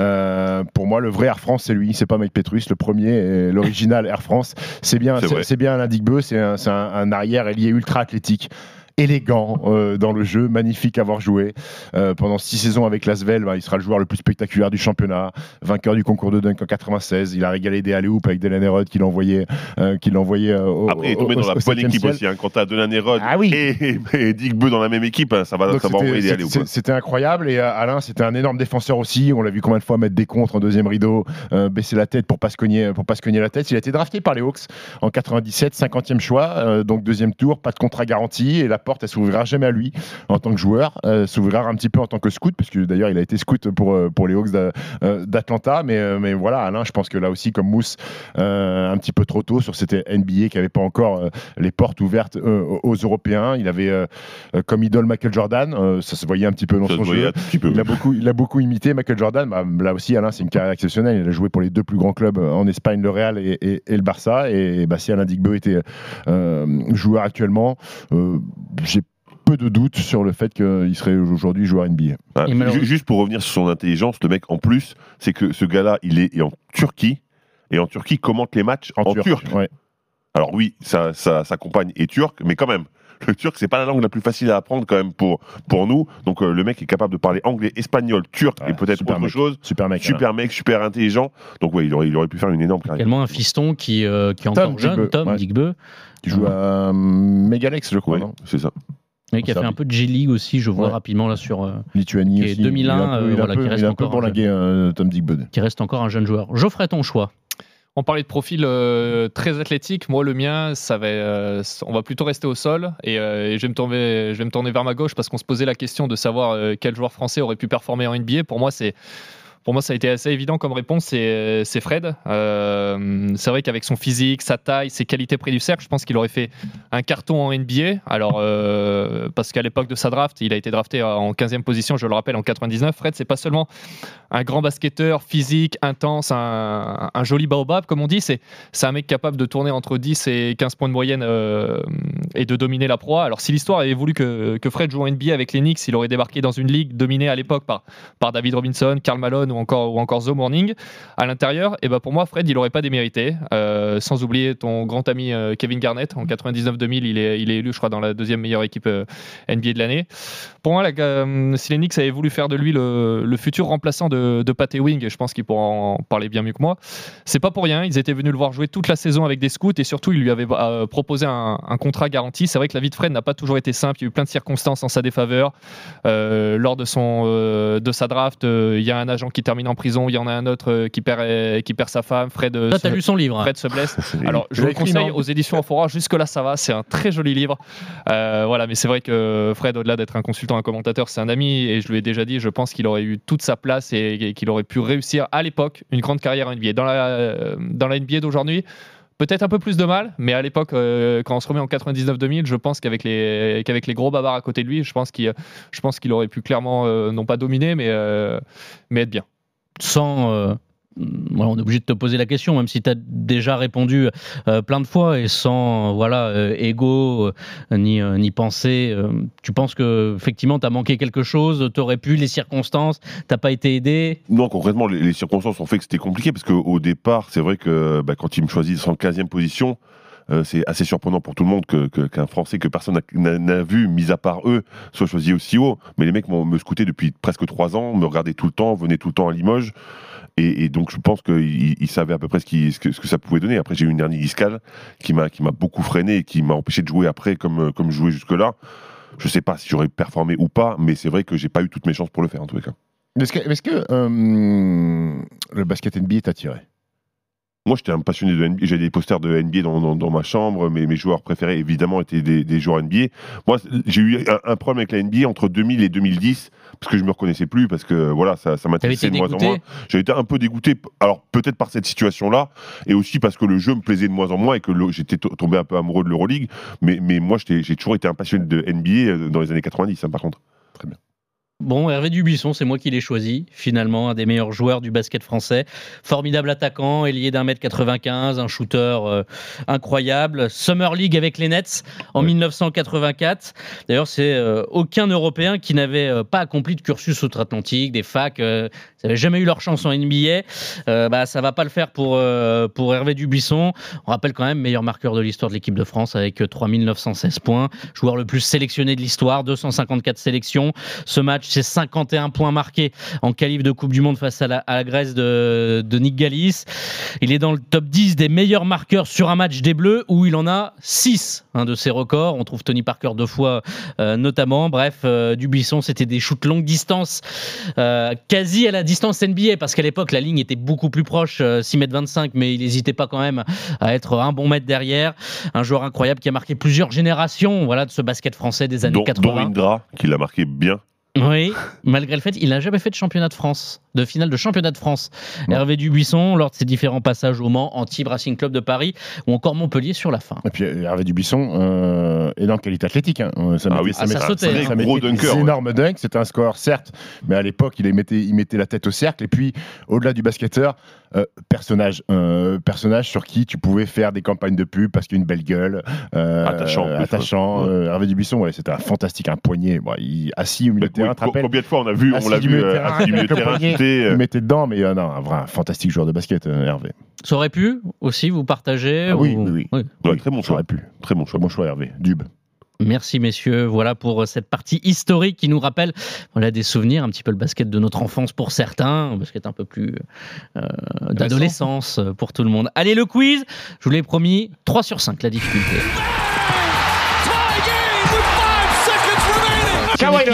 Euh, pour moi, le vrai Air France, c'est lui, c'est pas Mike Petrus, le premier, et l'original Air France. C'est bien, C'est bien Alain Digbeu, c'est un, c'est un- un arrière ailier ultra athlétique. Élégant euh, dans le jeu, magnifique à avoir joué. Euh, pendant six saisons avec Lasvel, bah, il sera le joueur le plus spectaculaire du championnat, vainqueur du concours de dunk en 96. Il a régalé des alley avec Delan Herod qui l'envoyait euh, qui l'envoyait euh, au Après, il est tombé au- dans la bonne équipe ciel. aussi. Hein. Quand t'as Delan Herod Ah oui. et, et Dick Beu dans la même équipe, hein, ça va, Donc ça va envoyer des alley c'était- C'était incroyable et Alain c'était un énorme défenseur aussi. On l'a vu combien de fois mettre des contres en deuxième rideau, baisser la tête pour pas se cogner pour pas se cogner la tête. Il a été drafté par les Hawks en 97, 50e choix, donc deuxième tour, pas de contrat garanti et la porte elle s'ouvrira jamais à lui en tant que joueur, euh, s'ouvrira un petit peu en tant que scout parce que d'ailleurs il a été scout pour euh, pour les Hawks euh, d'Atlanta. Mais euh, mais voilà Alain, je pense que là aussi comme Mousse euh, un petit peu trop tôt sur cette NBA qui avait pas encore les portes ouvertes aux Européens. Il avait comme idole Michael Jordan, ça se voyait un petit peu dans Ça son jeu. Il a beaucoup, il a beaucoup imité Michael Jordan. Bah, là aussi, Alain, c'est une carrière exceptionnelle. Il a joué pour les deux plus grands clubs en Espagne, le Real et, et- et le Barça. Et bah, si Alain Digbeu était joueur actuellement, euh, j'ai peu de doutes sur le fait qu'il serait aujourd'hui joueur NBA. Ah, ju- Juste pour revenir sur son intelligence, le mec en plus, c'est que ce gars-là, il est en Turquie et en Turquie il commente les matchs en, turc, turc. Alors oui, sa, sa, sa compagne est turque, mais quand même. Le turc, c'est pas la langue la plus facile à apprendre quand même pour, pour nous. Donc euh, le mec est capable de parler anglais, espagnol, turc et peut-être autre mec. chose. Super mec. Super mec, super intelligent. Donc ouais, il aurait, il aurait pu faire une énorme carrière. Également un fiston qui, euh, qui est Tom encore jeune, Tom ouais. Digbeu. Qui joue à Megalex, je crois. non C'est ça. Oui, qui a fait un peu de G-League aussi, je vois Ouais. rapidement là sur. euh, Lituanie qui est aussi. 2001, il a un peu, euh, il a un voilà, peu- qui reste il un encore un bourlingué, euh, Tom Digbeu. qui reste encore un jeune joueur. Geoffrey, ton choix. On parlait de profil euh, très athlétique. Moi, le mien, ça va, euh, on va plutôt rester au sol et, euh, et je, vais me tourner, je vais me tourner vers ma gauche parce qu'on se posait la question de savoir euh, quel joueur français aurait pu performer en NBA. Pour moi, c'est pour moi, ça a été assez évident comme réponse, c'est Fred. Euh, c'est vrai qu'avec son physique, sa taille, ses qualités près du cercle, je pense qu'il aurait fait un carton en NBA. Alors, euh, parce qu'à l'époque de sa draft, il a été drafté en 15e position, je le rappelle, en 99. Fred, c'est pas seulement un grand basketteur physique, intense, un, joli baobab, comme on dit. C'est un mec capable de tourner entre 10 et 15 points de moyenne euh, et de dominer la proie. Alors, si l'histoire avait voulu que, que Fred joue en NBA avec les Knicks, il aurait débarqué dans une ligue dominée à l'époque par, par David Robinson, Karl Malone ou encore, ou encore Zo Morning. À l'intérieur, et ben pour moi, Fred, il n'aurait pas démérité. Euh, sans oublier ton grand ami euh, Kevin Garnett. En 99-2000, il est, il est élu, je crois, dans la deuxième meilleure équipe euh, NBA de l'année. Pour moi, la, si les Knicks avaient voulu faire de lui le, le futur remplaçant de, de Pat Ewing, je pense qu'il pourra en parler bien mieux que moi. C'est pas pour rien. Ils étaient venus le voir jouer toute la saison avec des scouts et surtout, ils lui avaient proposé un, contrat garanti. C'est vrai que la vie de Fred n'a pas toujours été simple. Il y a eu plein de circonstances en sa défaveur. Lors de, son, de sa draft, il y a un agent qui termine en prison, il y en a un autre euh, qui, perd, euh, qui perd sa femme. Fred, euh, Toi, t'as se- lu son livre. hein. Fred se blesse. Alors, je vous le conseille aux éditions Enfora. Jusque-là, ça va. C'est un très joli livre. Euh, voilà, mais c'est vrai que Fred, au-delà d'être un consultant, un commentateur, c'est un ami. Et je lui ai déjà dit, je pense qu'il aurait eu toute sa place et, et qu'il aurait pu réussir à l'époque une grande carrière en NBA. Dans la, dans la NBA d'aujourd'hui, peut-être un peu plus de mal, mais à l'époque, euh, quand on se remet en 99-2000, je pense qu'avec les, qu'avec les gros bavards à côté de lui, je pense qu'il, je pense qu'il aurait pu clairement, euh, non pas dominer, mais, euh, mais être bien. Sans. euh, voilà, on est obligé de te poser la question, même si tu as déjà répondu euh, plein de fois et sans euh, voilà ego ni, ni pensée. tu penses que effectivement tu as manqué quelque chose, tu aurais pu, les circonstances, t'as pas été aidé? Non, concrètement, les, circonstances ont fait que c'était compliqué parce qu'au départ, c'est vrai que bah, quand il me choisit en 15e position, euh, c'est assez surprenant pour tout le monde qu'un Français que personne n'a- vu, mis à part eux, soit choisi aussi haut. Mais les mecs me scouté depuis presque trois ans, me regardaient tout le temps, venaient tout le temps à Limoges. Et, donc je pense qu'ils ils savaient à peu près ce, que, ça pouvait donner. Après j'ai eu une hernie discale qui m'a beaucoup freiné et qui m'a empêché de jouer après comme, je jouais jusque-là. Je sais pas si j'aurais performé ou pas, mais c'est vrai que j'ai pas eu toutes mes chances pour le faire en tous les cas. Est-ce que, est-ce que, euh, le basket NBA t'a tiré Moi, j'étais un passionné de NBA. J'ai des posters de NBA dans, dans- dans ma chambre. Mais mes joueurs préférés, évidemment, étaient des, des joueurs NBA. Moi, j'ai eu un, un problème avec la NBA entre 2000 et 2010 parce que je me reconnaissais plus, parce que voilà, ça, ça m'intéressait de moins en moins. J'ai été un peu dégoûté. Alors peut-être par cette situation-là, et aussi parce que le jeu me plaisait de moins en moins et que j'étais to- tombé un peu amoureux de l'Euroleague. Mais, mais moi, j'ai toujours été un passionné de NBA euh, dans les années 90, hein, par contre. Bon, Hervé Dubuisson, c'est moi qui l'ai choisi, finalement, un des meilleurs joueurs du basket français. Formidable attaquant, ailier d'un mètre 95, un shooter euh, incroyable. Summer League avec les Nets en 1984. D'ailleurs, c'est euh, aucun Européen qui n'avait euh, pas accompli de cursus outre-Atlantique, des facs, ils n'avaient jamais eu leur chance en NBA. Bah, ça va pas le faire pour, pour Hervé Dubuisson. On rappelle quand même, meilleur marqueur de l'histoire de l'équipe de France avec euh, 3916 points. Joueur le plus sélectionné de l'histoire, 254 sélections. Ce match, c'est 51 points marqués en qualif de Coupe du Monde face à la, à la Grèce de, de Nick Gallis. Il est dans le top 10 des meilleurs marqueurs sur un match des Bleus où il en a 6 un de ses records. On trouve Tony Parker deux fois euh, notamment. Bref, euh, Dubuisson, c'était des shoots longue distance, euh, quasi à la distance NBA parce qu'à l'époque, la ligne était beaucoup plus proche, euh, 6 mètres 25, mais il n'hésitait pas quand même à être un bon mètre derrière. Un joueur incroyable qui a marqué plusieurs générations voilà, de ce basket français des années Dont, 80. dont Indra, qui l'a marqué bien. Oui, malgré le fait, il n'a jamais fait de championnat de France, de finale de championnat de France. Hervé Dubuisson, lors de ses différents passages au Mans, Antibes Racing Club de Paris ou encore Montpellier sur la fin. Et puis euh, Hervé Dubuisson, euh, énorme qualité athlétique. hein. Euh, Ça Ah oui, ça ah, ça mettait- sautait, ça hein. Gros dunker, ouais. énormes dunks. C'était un score, certes, mais à l'époque, il mettait, il mettait la tête au cercle. Et puis, au-delà du basketteur, euh, personnage, euh, personnage sur qui tu pouvais faire des campagnes de pub parce qu'il a une belle gueule, euh, Attachant, en plus, attachant. ouais. euh, Hervé Dubuisson, ouais, c'était un fantastique, un poignet. Bon, il, assis au milieu de terrain, Combien de fois on a vu, on l'a vu milieu de terrain, le shooter, euh, Il mettait dedans, mais euh, non, un vrai un fantastique joueur de basket, euh, Hervé. Ça aurait pu aussi vous partager Ah oui, ou- oui, oui. Ouais, très bon Ça choix. aurait pu. Très bon choix. Bon choix, Hervé. Dub. Merci messieurs, voilà pour cette partie historique qui nous rappelle voilà, des souvenirs, un petit peu le basket de notre enfance pour certains, un basket un peu plus euh, d'adolescence pour tout le monde. Allez le quiz, je vous l'ai promis, 3 sur 5 la difficulté.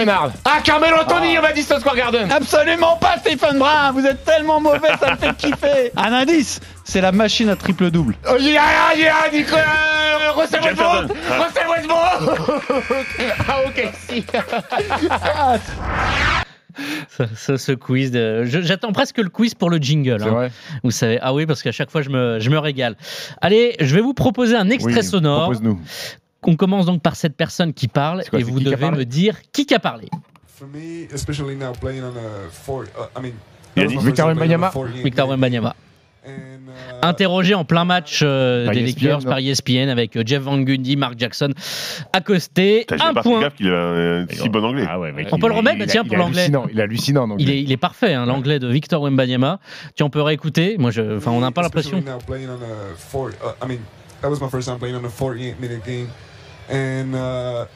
Leonard. Ah, Carmelo Anthony au Madison Square Garden. Absolument pas, Stephen Brun. Vous êtes tellement mauvais, ça me fait kiffer. Un indice, c'est la machine à triple double. Oh, yeah, yeah, Nico, euh, Russell Westbrook. Russell Westbrook. ah, ok, si. Ce, ce- ce quiz, de- je- j'attends presque le quiz pour le jingle. C'est hein. vrai Vous savez, ah oui, parce qu'à chaque fois je me, je me régale. Allez, je vais vous proposer un extrait Oui, sonore. On commence donc par cette personne qui parle quoi, et vous devez me dire qui a parlé. For me, especially now playing on a four, uh, I mean, Yannick. that was my first Victor time playing on a Wembanyama. 48 Victor. And, uh, Interrogé en plein match euh, Par des ESPN, Lakers par ESPN avec euh, Jeff Van Gundy, Mark Jackson accosté. Un pas fait point. gaffe qu'il a un si bon anglais. Ah ouais, mec, On il peut le remettre, il bah tiens, il pour l'anglais. Il est hallucinant, donc. Il est, il est parfait, hein, l'anglais de Victor Wembanyama. Tiens, on peut réécouter. Moi, je, enfin, on n'a pas l'impression. Especially now playing on a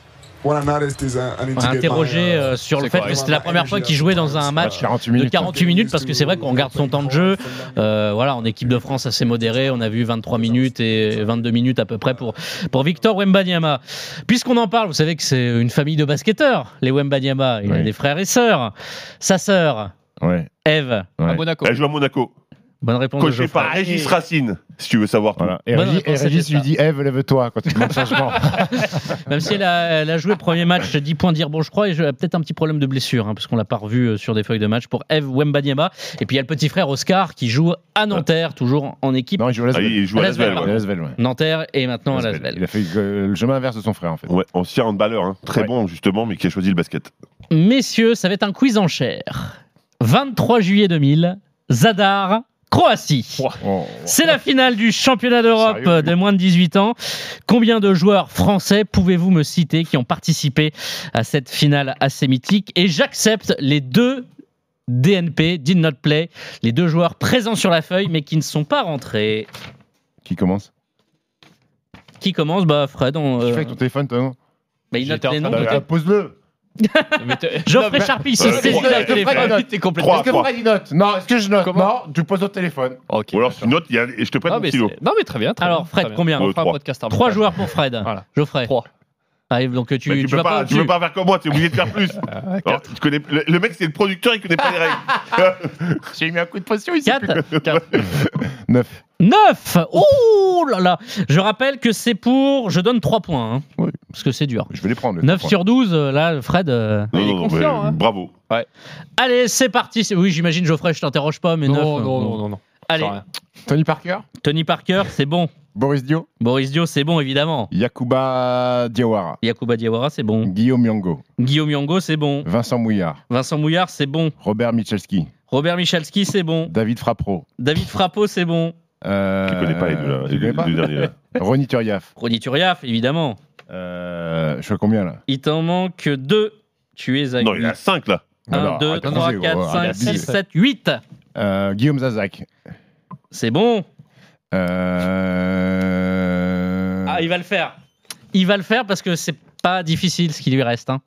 four, I mean, that was my first time playing on a 48 minute game. And uh, On a interrogé uh, euh, sur le c'est fait que c'était la première fois qu'il jouait dans un match 48 de minutes. 48 minutes parce que c'est vrai qu'on garde son temps de jeu. Euh, voilà, en équipe de France assez modéré, on a vu 23 minutes et 22 minutes à peu près pour, pour Victor Wembanyama. Puisqu'on en parle, vous savez que c'est une famille de basketteurs, les Wembanyama. Il a des frères et sœurs. Sa sœur, Ouais. Eve. ouais. À Monaco. Elle joue à Monaco. Bonne réponse Coché par Régis Racine, si tu veux savoir. Voilà. Et Régis, et lui dit Eve, lève-toi quand tu demandes changement. Même si elle a, elle a joué premier match 10 points d'Irbon, je crois, et elle a peut-être un petit problème de blessure, hein, parce qu'on l'a pas revu euh, sur des feuilles de match pour Eve Wembanyama. Et puis il y a le petit frère Oscar qui joue à Nanterre, toujours en équipe. non, il joue à Ah, Lasvel. il joue à À Lasvel, Lasvel. Il ouais. est à Lasvel, ouais. Nanterre et maintenant à Lasvel. Il a fait le chemin inverse de son frère, en fait. Ouais, ancien handballeur, hein. très Ouais. bon justement, mais qui a choisi le basket. Messieurs, ça va être un quiz en chair. 23 juillet 2000, Zadar, Croatie. Oh. C'est la finale du championnat d'Europe Sérieux de moins de 18 ans. Combien de joueurs français pouvez-vous me citer qui ont participé à cette finale assez mythique? Et j'accepte les deux DNP, did not play, les deux joueurs présents sur la feuille mais qui ne sont pas rentrés. Qui commence? Qui commence? Bah Fred. On, Tu euh, fais avec ton téléphone, toi, non? Bah, il note les noms. Bah, Pose-le. Geoffrey Charpie, c'est saisi le téléphone. T'es complètement. Est-ce que Fred il note Non, est-ce que je note Non, tu poses au téléphone. Ou alors tu notes et je te prête mon stylo. Non, mais très bien. Alors, Fred, combien 3 joueurs pour Fred. Geoffrey. 3. Ah, donc tu, bah, tu, tu, vas pas, pas tu veux pas faire comme moi, tu es obligé de faire plus. Ah, Alors, tu connais, le, le, mec, c'est le producteur, il connaît pas les règles. J'ai mis un coup de pression ici. 4, 9. 9 Oh là là Je rappelle que c'est pour. Je donne 3 points. Hein, oui. Parce que c'est dur. Je vais les prendre. Les 9 points. sur 12, euh, là, Fred. Euh, non, il non, est conscient, mais, hein. Bravo. Ouais. Allez, c'est parti. Oui, j'imagine, Geoffrey, je t'interroge pas, mais non, 9. Non, euh, non, non, non. Allez, Tony Parker, Tony Parker, c'est bon. Boris Dio, Boris Dio, c'est bon, évidemment. Yakuba Diawara, Yakuba Diawara, c'est bon. Guillaume Yango, Guillaume Yango, c'est bon. Vincent Mouillard, Vincent Mouillard, c'est bon. Robert Michalski, Robert Michalski, c'est bon. David Frappro. David Frappo, c'est bon. Euh, Je connais pas les deux, là, tu les deux- pas les deux derniers, là. Ronny Turiaf. Ronny Turiaf, évidemment. Euh, je fais combien là Il t'en manque 2. Tu es à Non, il y en a 5 là. 1, Alors, 2, arrête de 3, manger, 4, gros, 5, arrête 6, d'abuser. 7, 8. Euh, Guillaume Zazac. C'est bon. Euh... Ah, il va le faire. Il va le faire parce que c'est pas difficile ce qui lui reste. hein.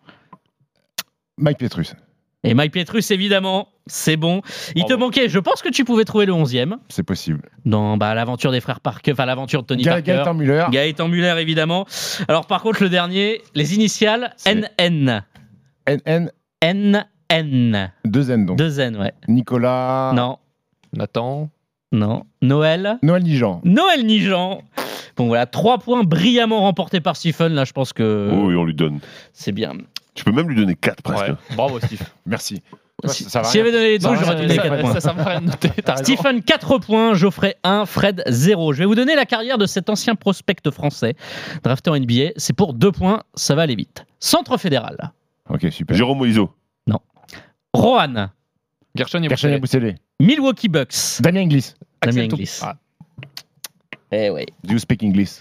Mike Pietrus. Et Mike Pietrus, évidemment, c'est bon. Il te Bravo. manquait, je pense que tu pouvais trouver le 11e C'est possible. dans bah, l'aventure des frères Parker, enfin l'aventure de Tony Ga- Parker. Gaëtan Muller. Gaëtan Muller, évidemment. Alors, par contre, le dernier, les initiales NN. NN. NN. Deux N donc. Deux N, ouais. Nicolas. Non, Nathan. Non. Noël. Noël Nijan. Noël Nijan. Bon, voilà, trois points brillamment remportés par Stephen. Là, je pense que Oh, oui, on lui donne. c'est bien. Tu peux même lui donner 4 presque. Ouais. Bravo, Steve. Merci. Si, ça j'avais donné les Ça, deux, j'aurais ça, donné ça, 4 points. ça, ça rien. T'as raison. Stephen 4 points, Geoffrey 1, Fred 0. Je vais vous donner la carrière de cet ancien prospect français drafté en NBA. C'est pour 2 points, ça va aller vite. Centre fédéral. Ok, super. Jérôme Moïso. Rohan. Gershon Gershon Yabusele. Yabusele. Milwaukee Bucks. Damien Inglis. Damien Axel Inglis. Ah, Eh oui, Do you speak English?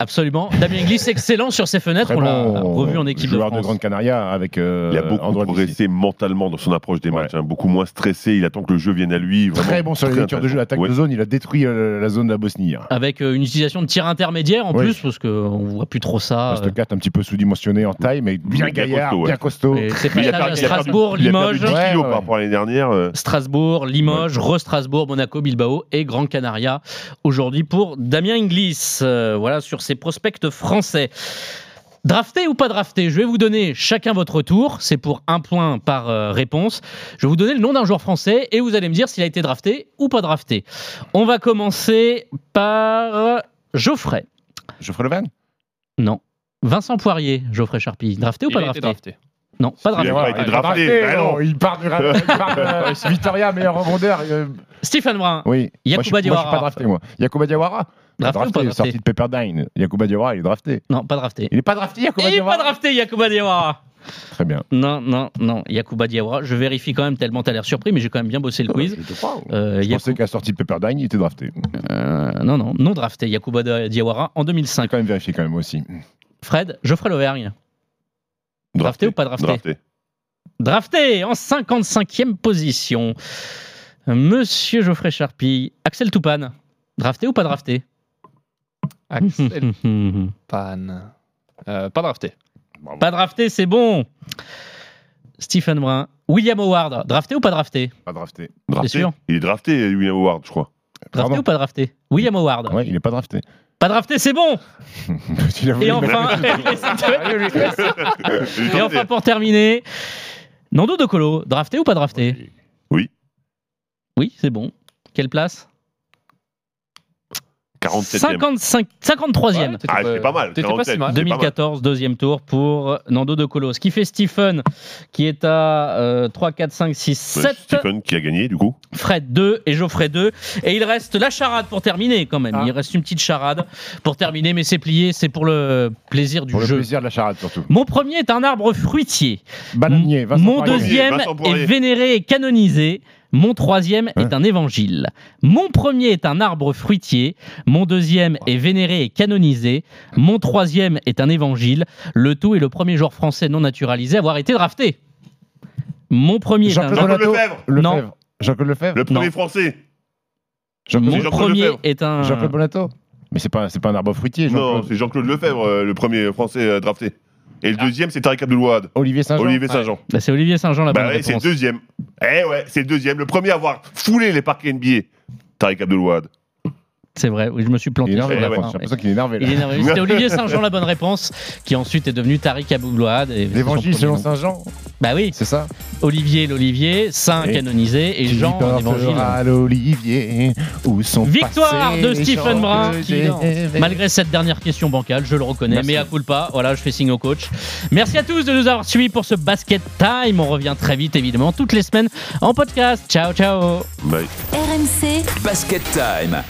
Absolument. Damien Inglis, excellent sur ses fenêtres. Très On l'a bon revu en équipe de joueur France. de Grande Canaria avec euh, Il a beaucoup Android progressé mentalement dans son approche des Ouais. matchs. hein. Beaucoup moins stressé. Il attend que le jeu vienne à lui. Vraiment Très bon sur les lectures de jeu, attaque Ouais. de zone, il a détruit euh, la zone de la Bosnie. hein. Avec euh, une utilisation de tir intermédiaire en Oui. plus, parce qu'on voit plus trop ça. Poste 4 un petit peu sous-dimensionné en taille, mais bien Bien gaillard, costaud, ouais. bien costaud. Il a Strasbourg, Limoges. 10 Ouais, kilos ouais. par rapport à l'année dernière. Strasbourg, Limoges, Re-Strasbourg, Monaco, Bilbao et Gran Canaria aujourd'hui pour Damien Inglis. Voilà sur ses prospects français. Drafté ou pas drafté Je vais vous donner chacun votre tour. C'est pour un point par euh, réponse. Je vais vous donner le nom d'un joueur français et vous allez me dire s'il a été drafté ou pas drafté. On va commencer par Geoffrey. Geoffrey Levan Non. Vincent Poirier, Geoffrey Charpie. Drafté ou Il pas a drafté, été drafté. Non, pas Il drafté. a pas été drafté. Bah non. Il part du il part de meilleur rebondeur. euh, Stephen Brun. Oui. Yakuba moi, je, suis- moi, je suis Diawara. pas drafté, moi. Yakuba Diawara Drafté ou pas drafté sorti de Pepperdine. Yakuba Diawara, il est drafté. Non, pas drafté. Il est pas drafté, Yakuba Et il est Diawara pas drafté, Yakuba Diawara. Très bien. Non, non, non, Yakuba Diawara. Je vérifie quand même tellement t'as l'air surpris, mais j'ai quand même bien bossé le quiz. Je te crois. Euh, Je Yaku- pensais qu'à la sortie de Pepperdine, il était drafté. euh, non, non, non drafté, Yakuba Di- Diawara en J'ai 2005. quand même vérifié quand même aussi. Fred, Geoffrey Lauvergne. Drafté ou pas drafté Drafté. Drafté en 55e position. Monsieur Geoffrey Charpie. Axel Toupane. Drafté ou pas drafté Axel Pan. Euh, pas drafté. Pas drafté, c'est bon. Stephen Brun. William Howard. Drafté ou pas drafté Pas drafté. Drafté. sûr Il est drafté, William Howard, je crois. Drafté Pardon ou pas drafté William Howard. Ouais, il est pas drafté. Pas drafté, c'est bon. Et enfin, et pour terminer, Nando De Colo, drafté ou pas drafté? Oui. Oui, c'est bon. Quelle place? 47e. 55, 53e. T'étais Ah, c'est pas mal. T'étais pas si 47, mal. c'est pas mal. 2014, deuxième tour pour Nando De Colo. Ce qui fait Stephen, qui est à euh, 3, 4, 5, 6, Ouais, 7. Stephen qui a gagné, du coup. Fred 2 et Geoffrey 2. Et il reste la charade pour terminer quand même. Ah. Il reste une petite charade pour terminer, mais c'est plié, c'est pour le plaisir du Pour le jeu. plaisir de la charade surtout. Mon premier est un arbre fruitier. Bananier, Mon deuxième Vincent est vénéré et canonisé. Mon troisième est un évangile. Mon premier est un arbre fruitier. Mon deuxième est vénéré et canonisé. Mon troisième est un évangile. Le tout est le premier joueur français non naturalisé à avoir été drafté. Mon premier est un Jean-Claude. Lefebvre. Non. Lefebvre. Jean-Claude Lefebvre. Le premier Non. français. Jean-Claude Mon Jean-Claude premier Lefebvre. est un. Jean-Claude Bonato. Mais c'est pas, c'est pas un arbre fruitier. Non, Jean-Claude. c'est Jean-Claude Lefebvre, euh, le premier français euh, drafté. Et le deuxième, c'est Tariq Abdelouad. Olivier Saint-Jean. Olivier Saint-Jean. Bah, c'est Olivier Saint-Jean la Bah bonne ouais, c'est le deuxième. Eh ouais, c'est le deuxième. Le premier à avoir foulé les parquets NBA. Tariq Abdelouad. C'est vrai, oui, je me suis planté. Il est énervé, sur la fin, ouais. qu'il est énervé. là. Il est énervé. C'était Olivier Saint-Jean la bonne réponse, qui ensuite est devenu Tariq Aboulouad. et- L'évangile selon. Saint-Jean. Bah oui, C'est ça. Olivier l'Olivier, Saint Et canonisé et Jean en évangile. portera l'Olivier où sont Victoire passés de les Stephen Brun, qui, malgré cette dernière question bancale, je le reconnais, Merci. mais à coup pas. Voilà, je fais signe au coach. Merci à tous de nous avoir suivis pour ce basket time. On revient très vite, évidemment, toutes les semaines en podcast. Ciao, ciao. Bye. RMC Basket Time.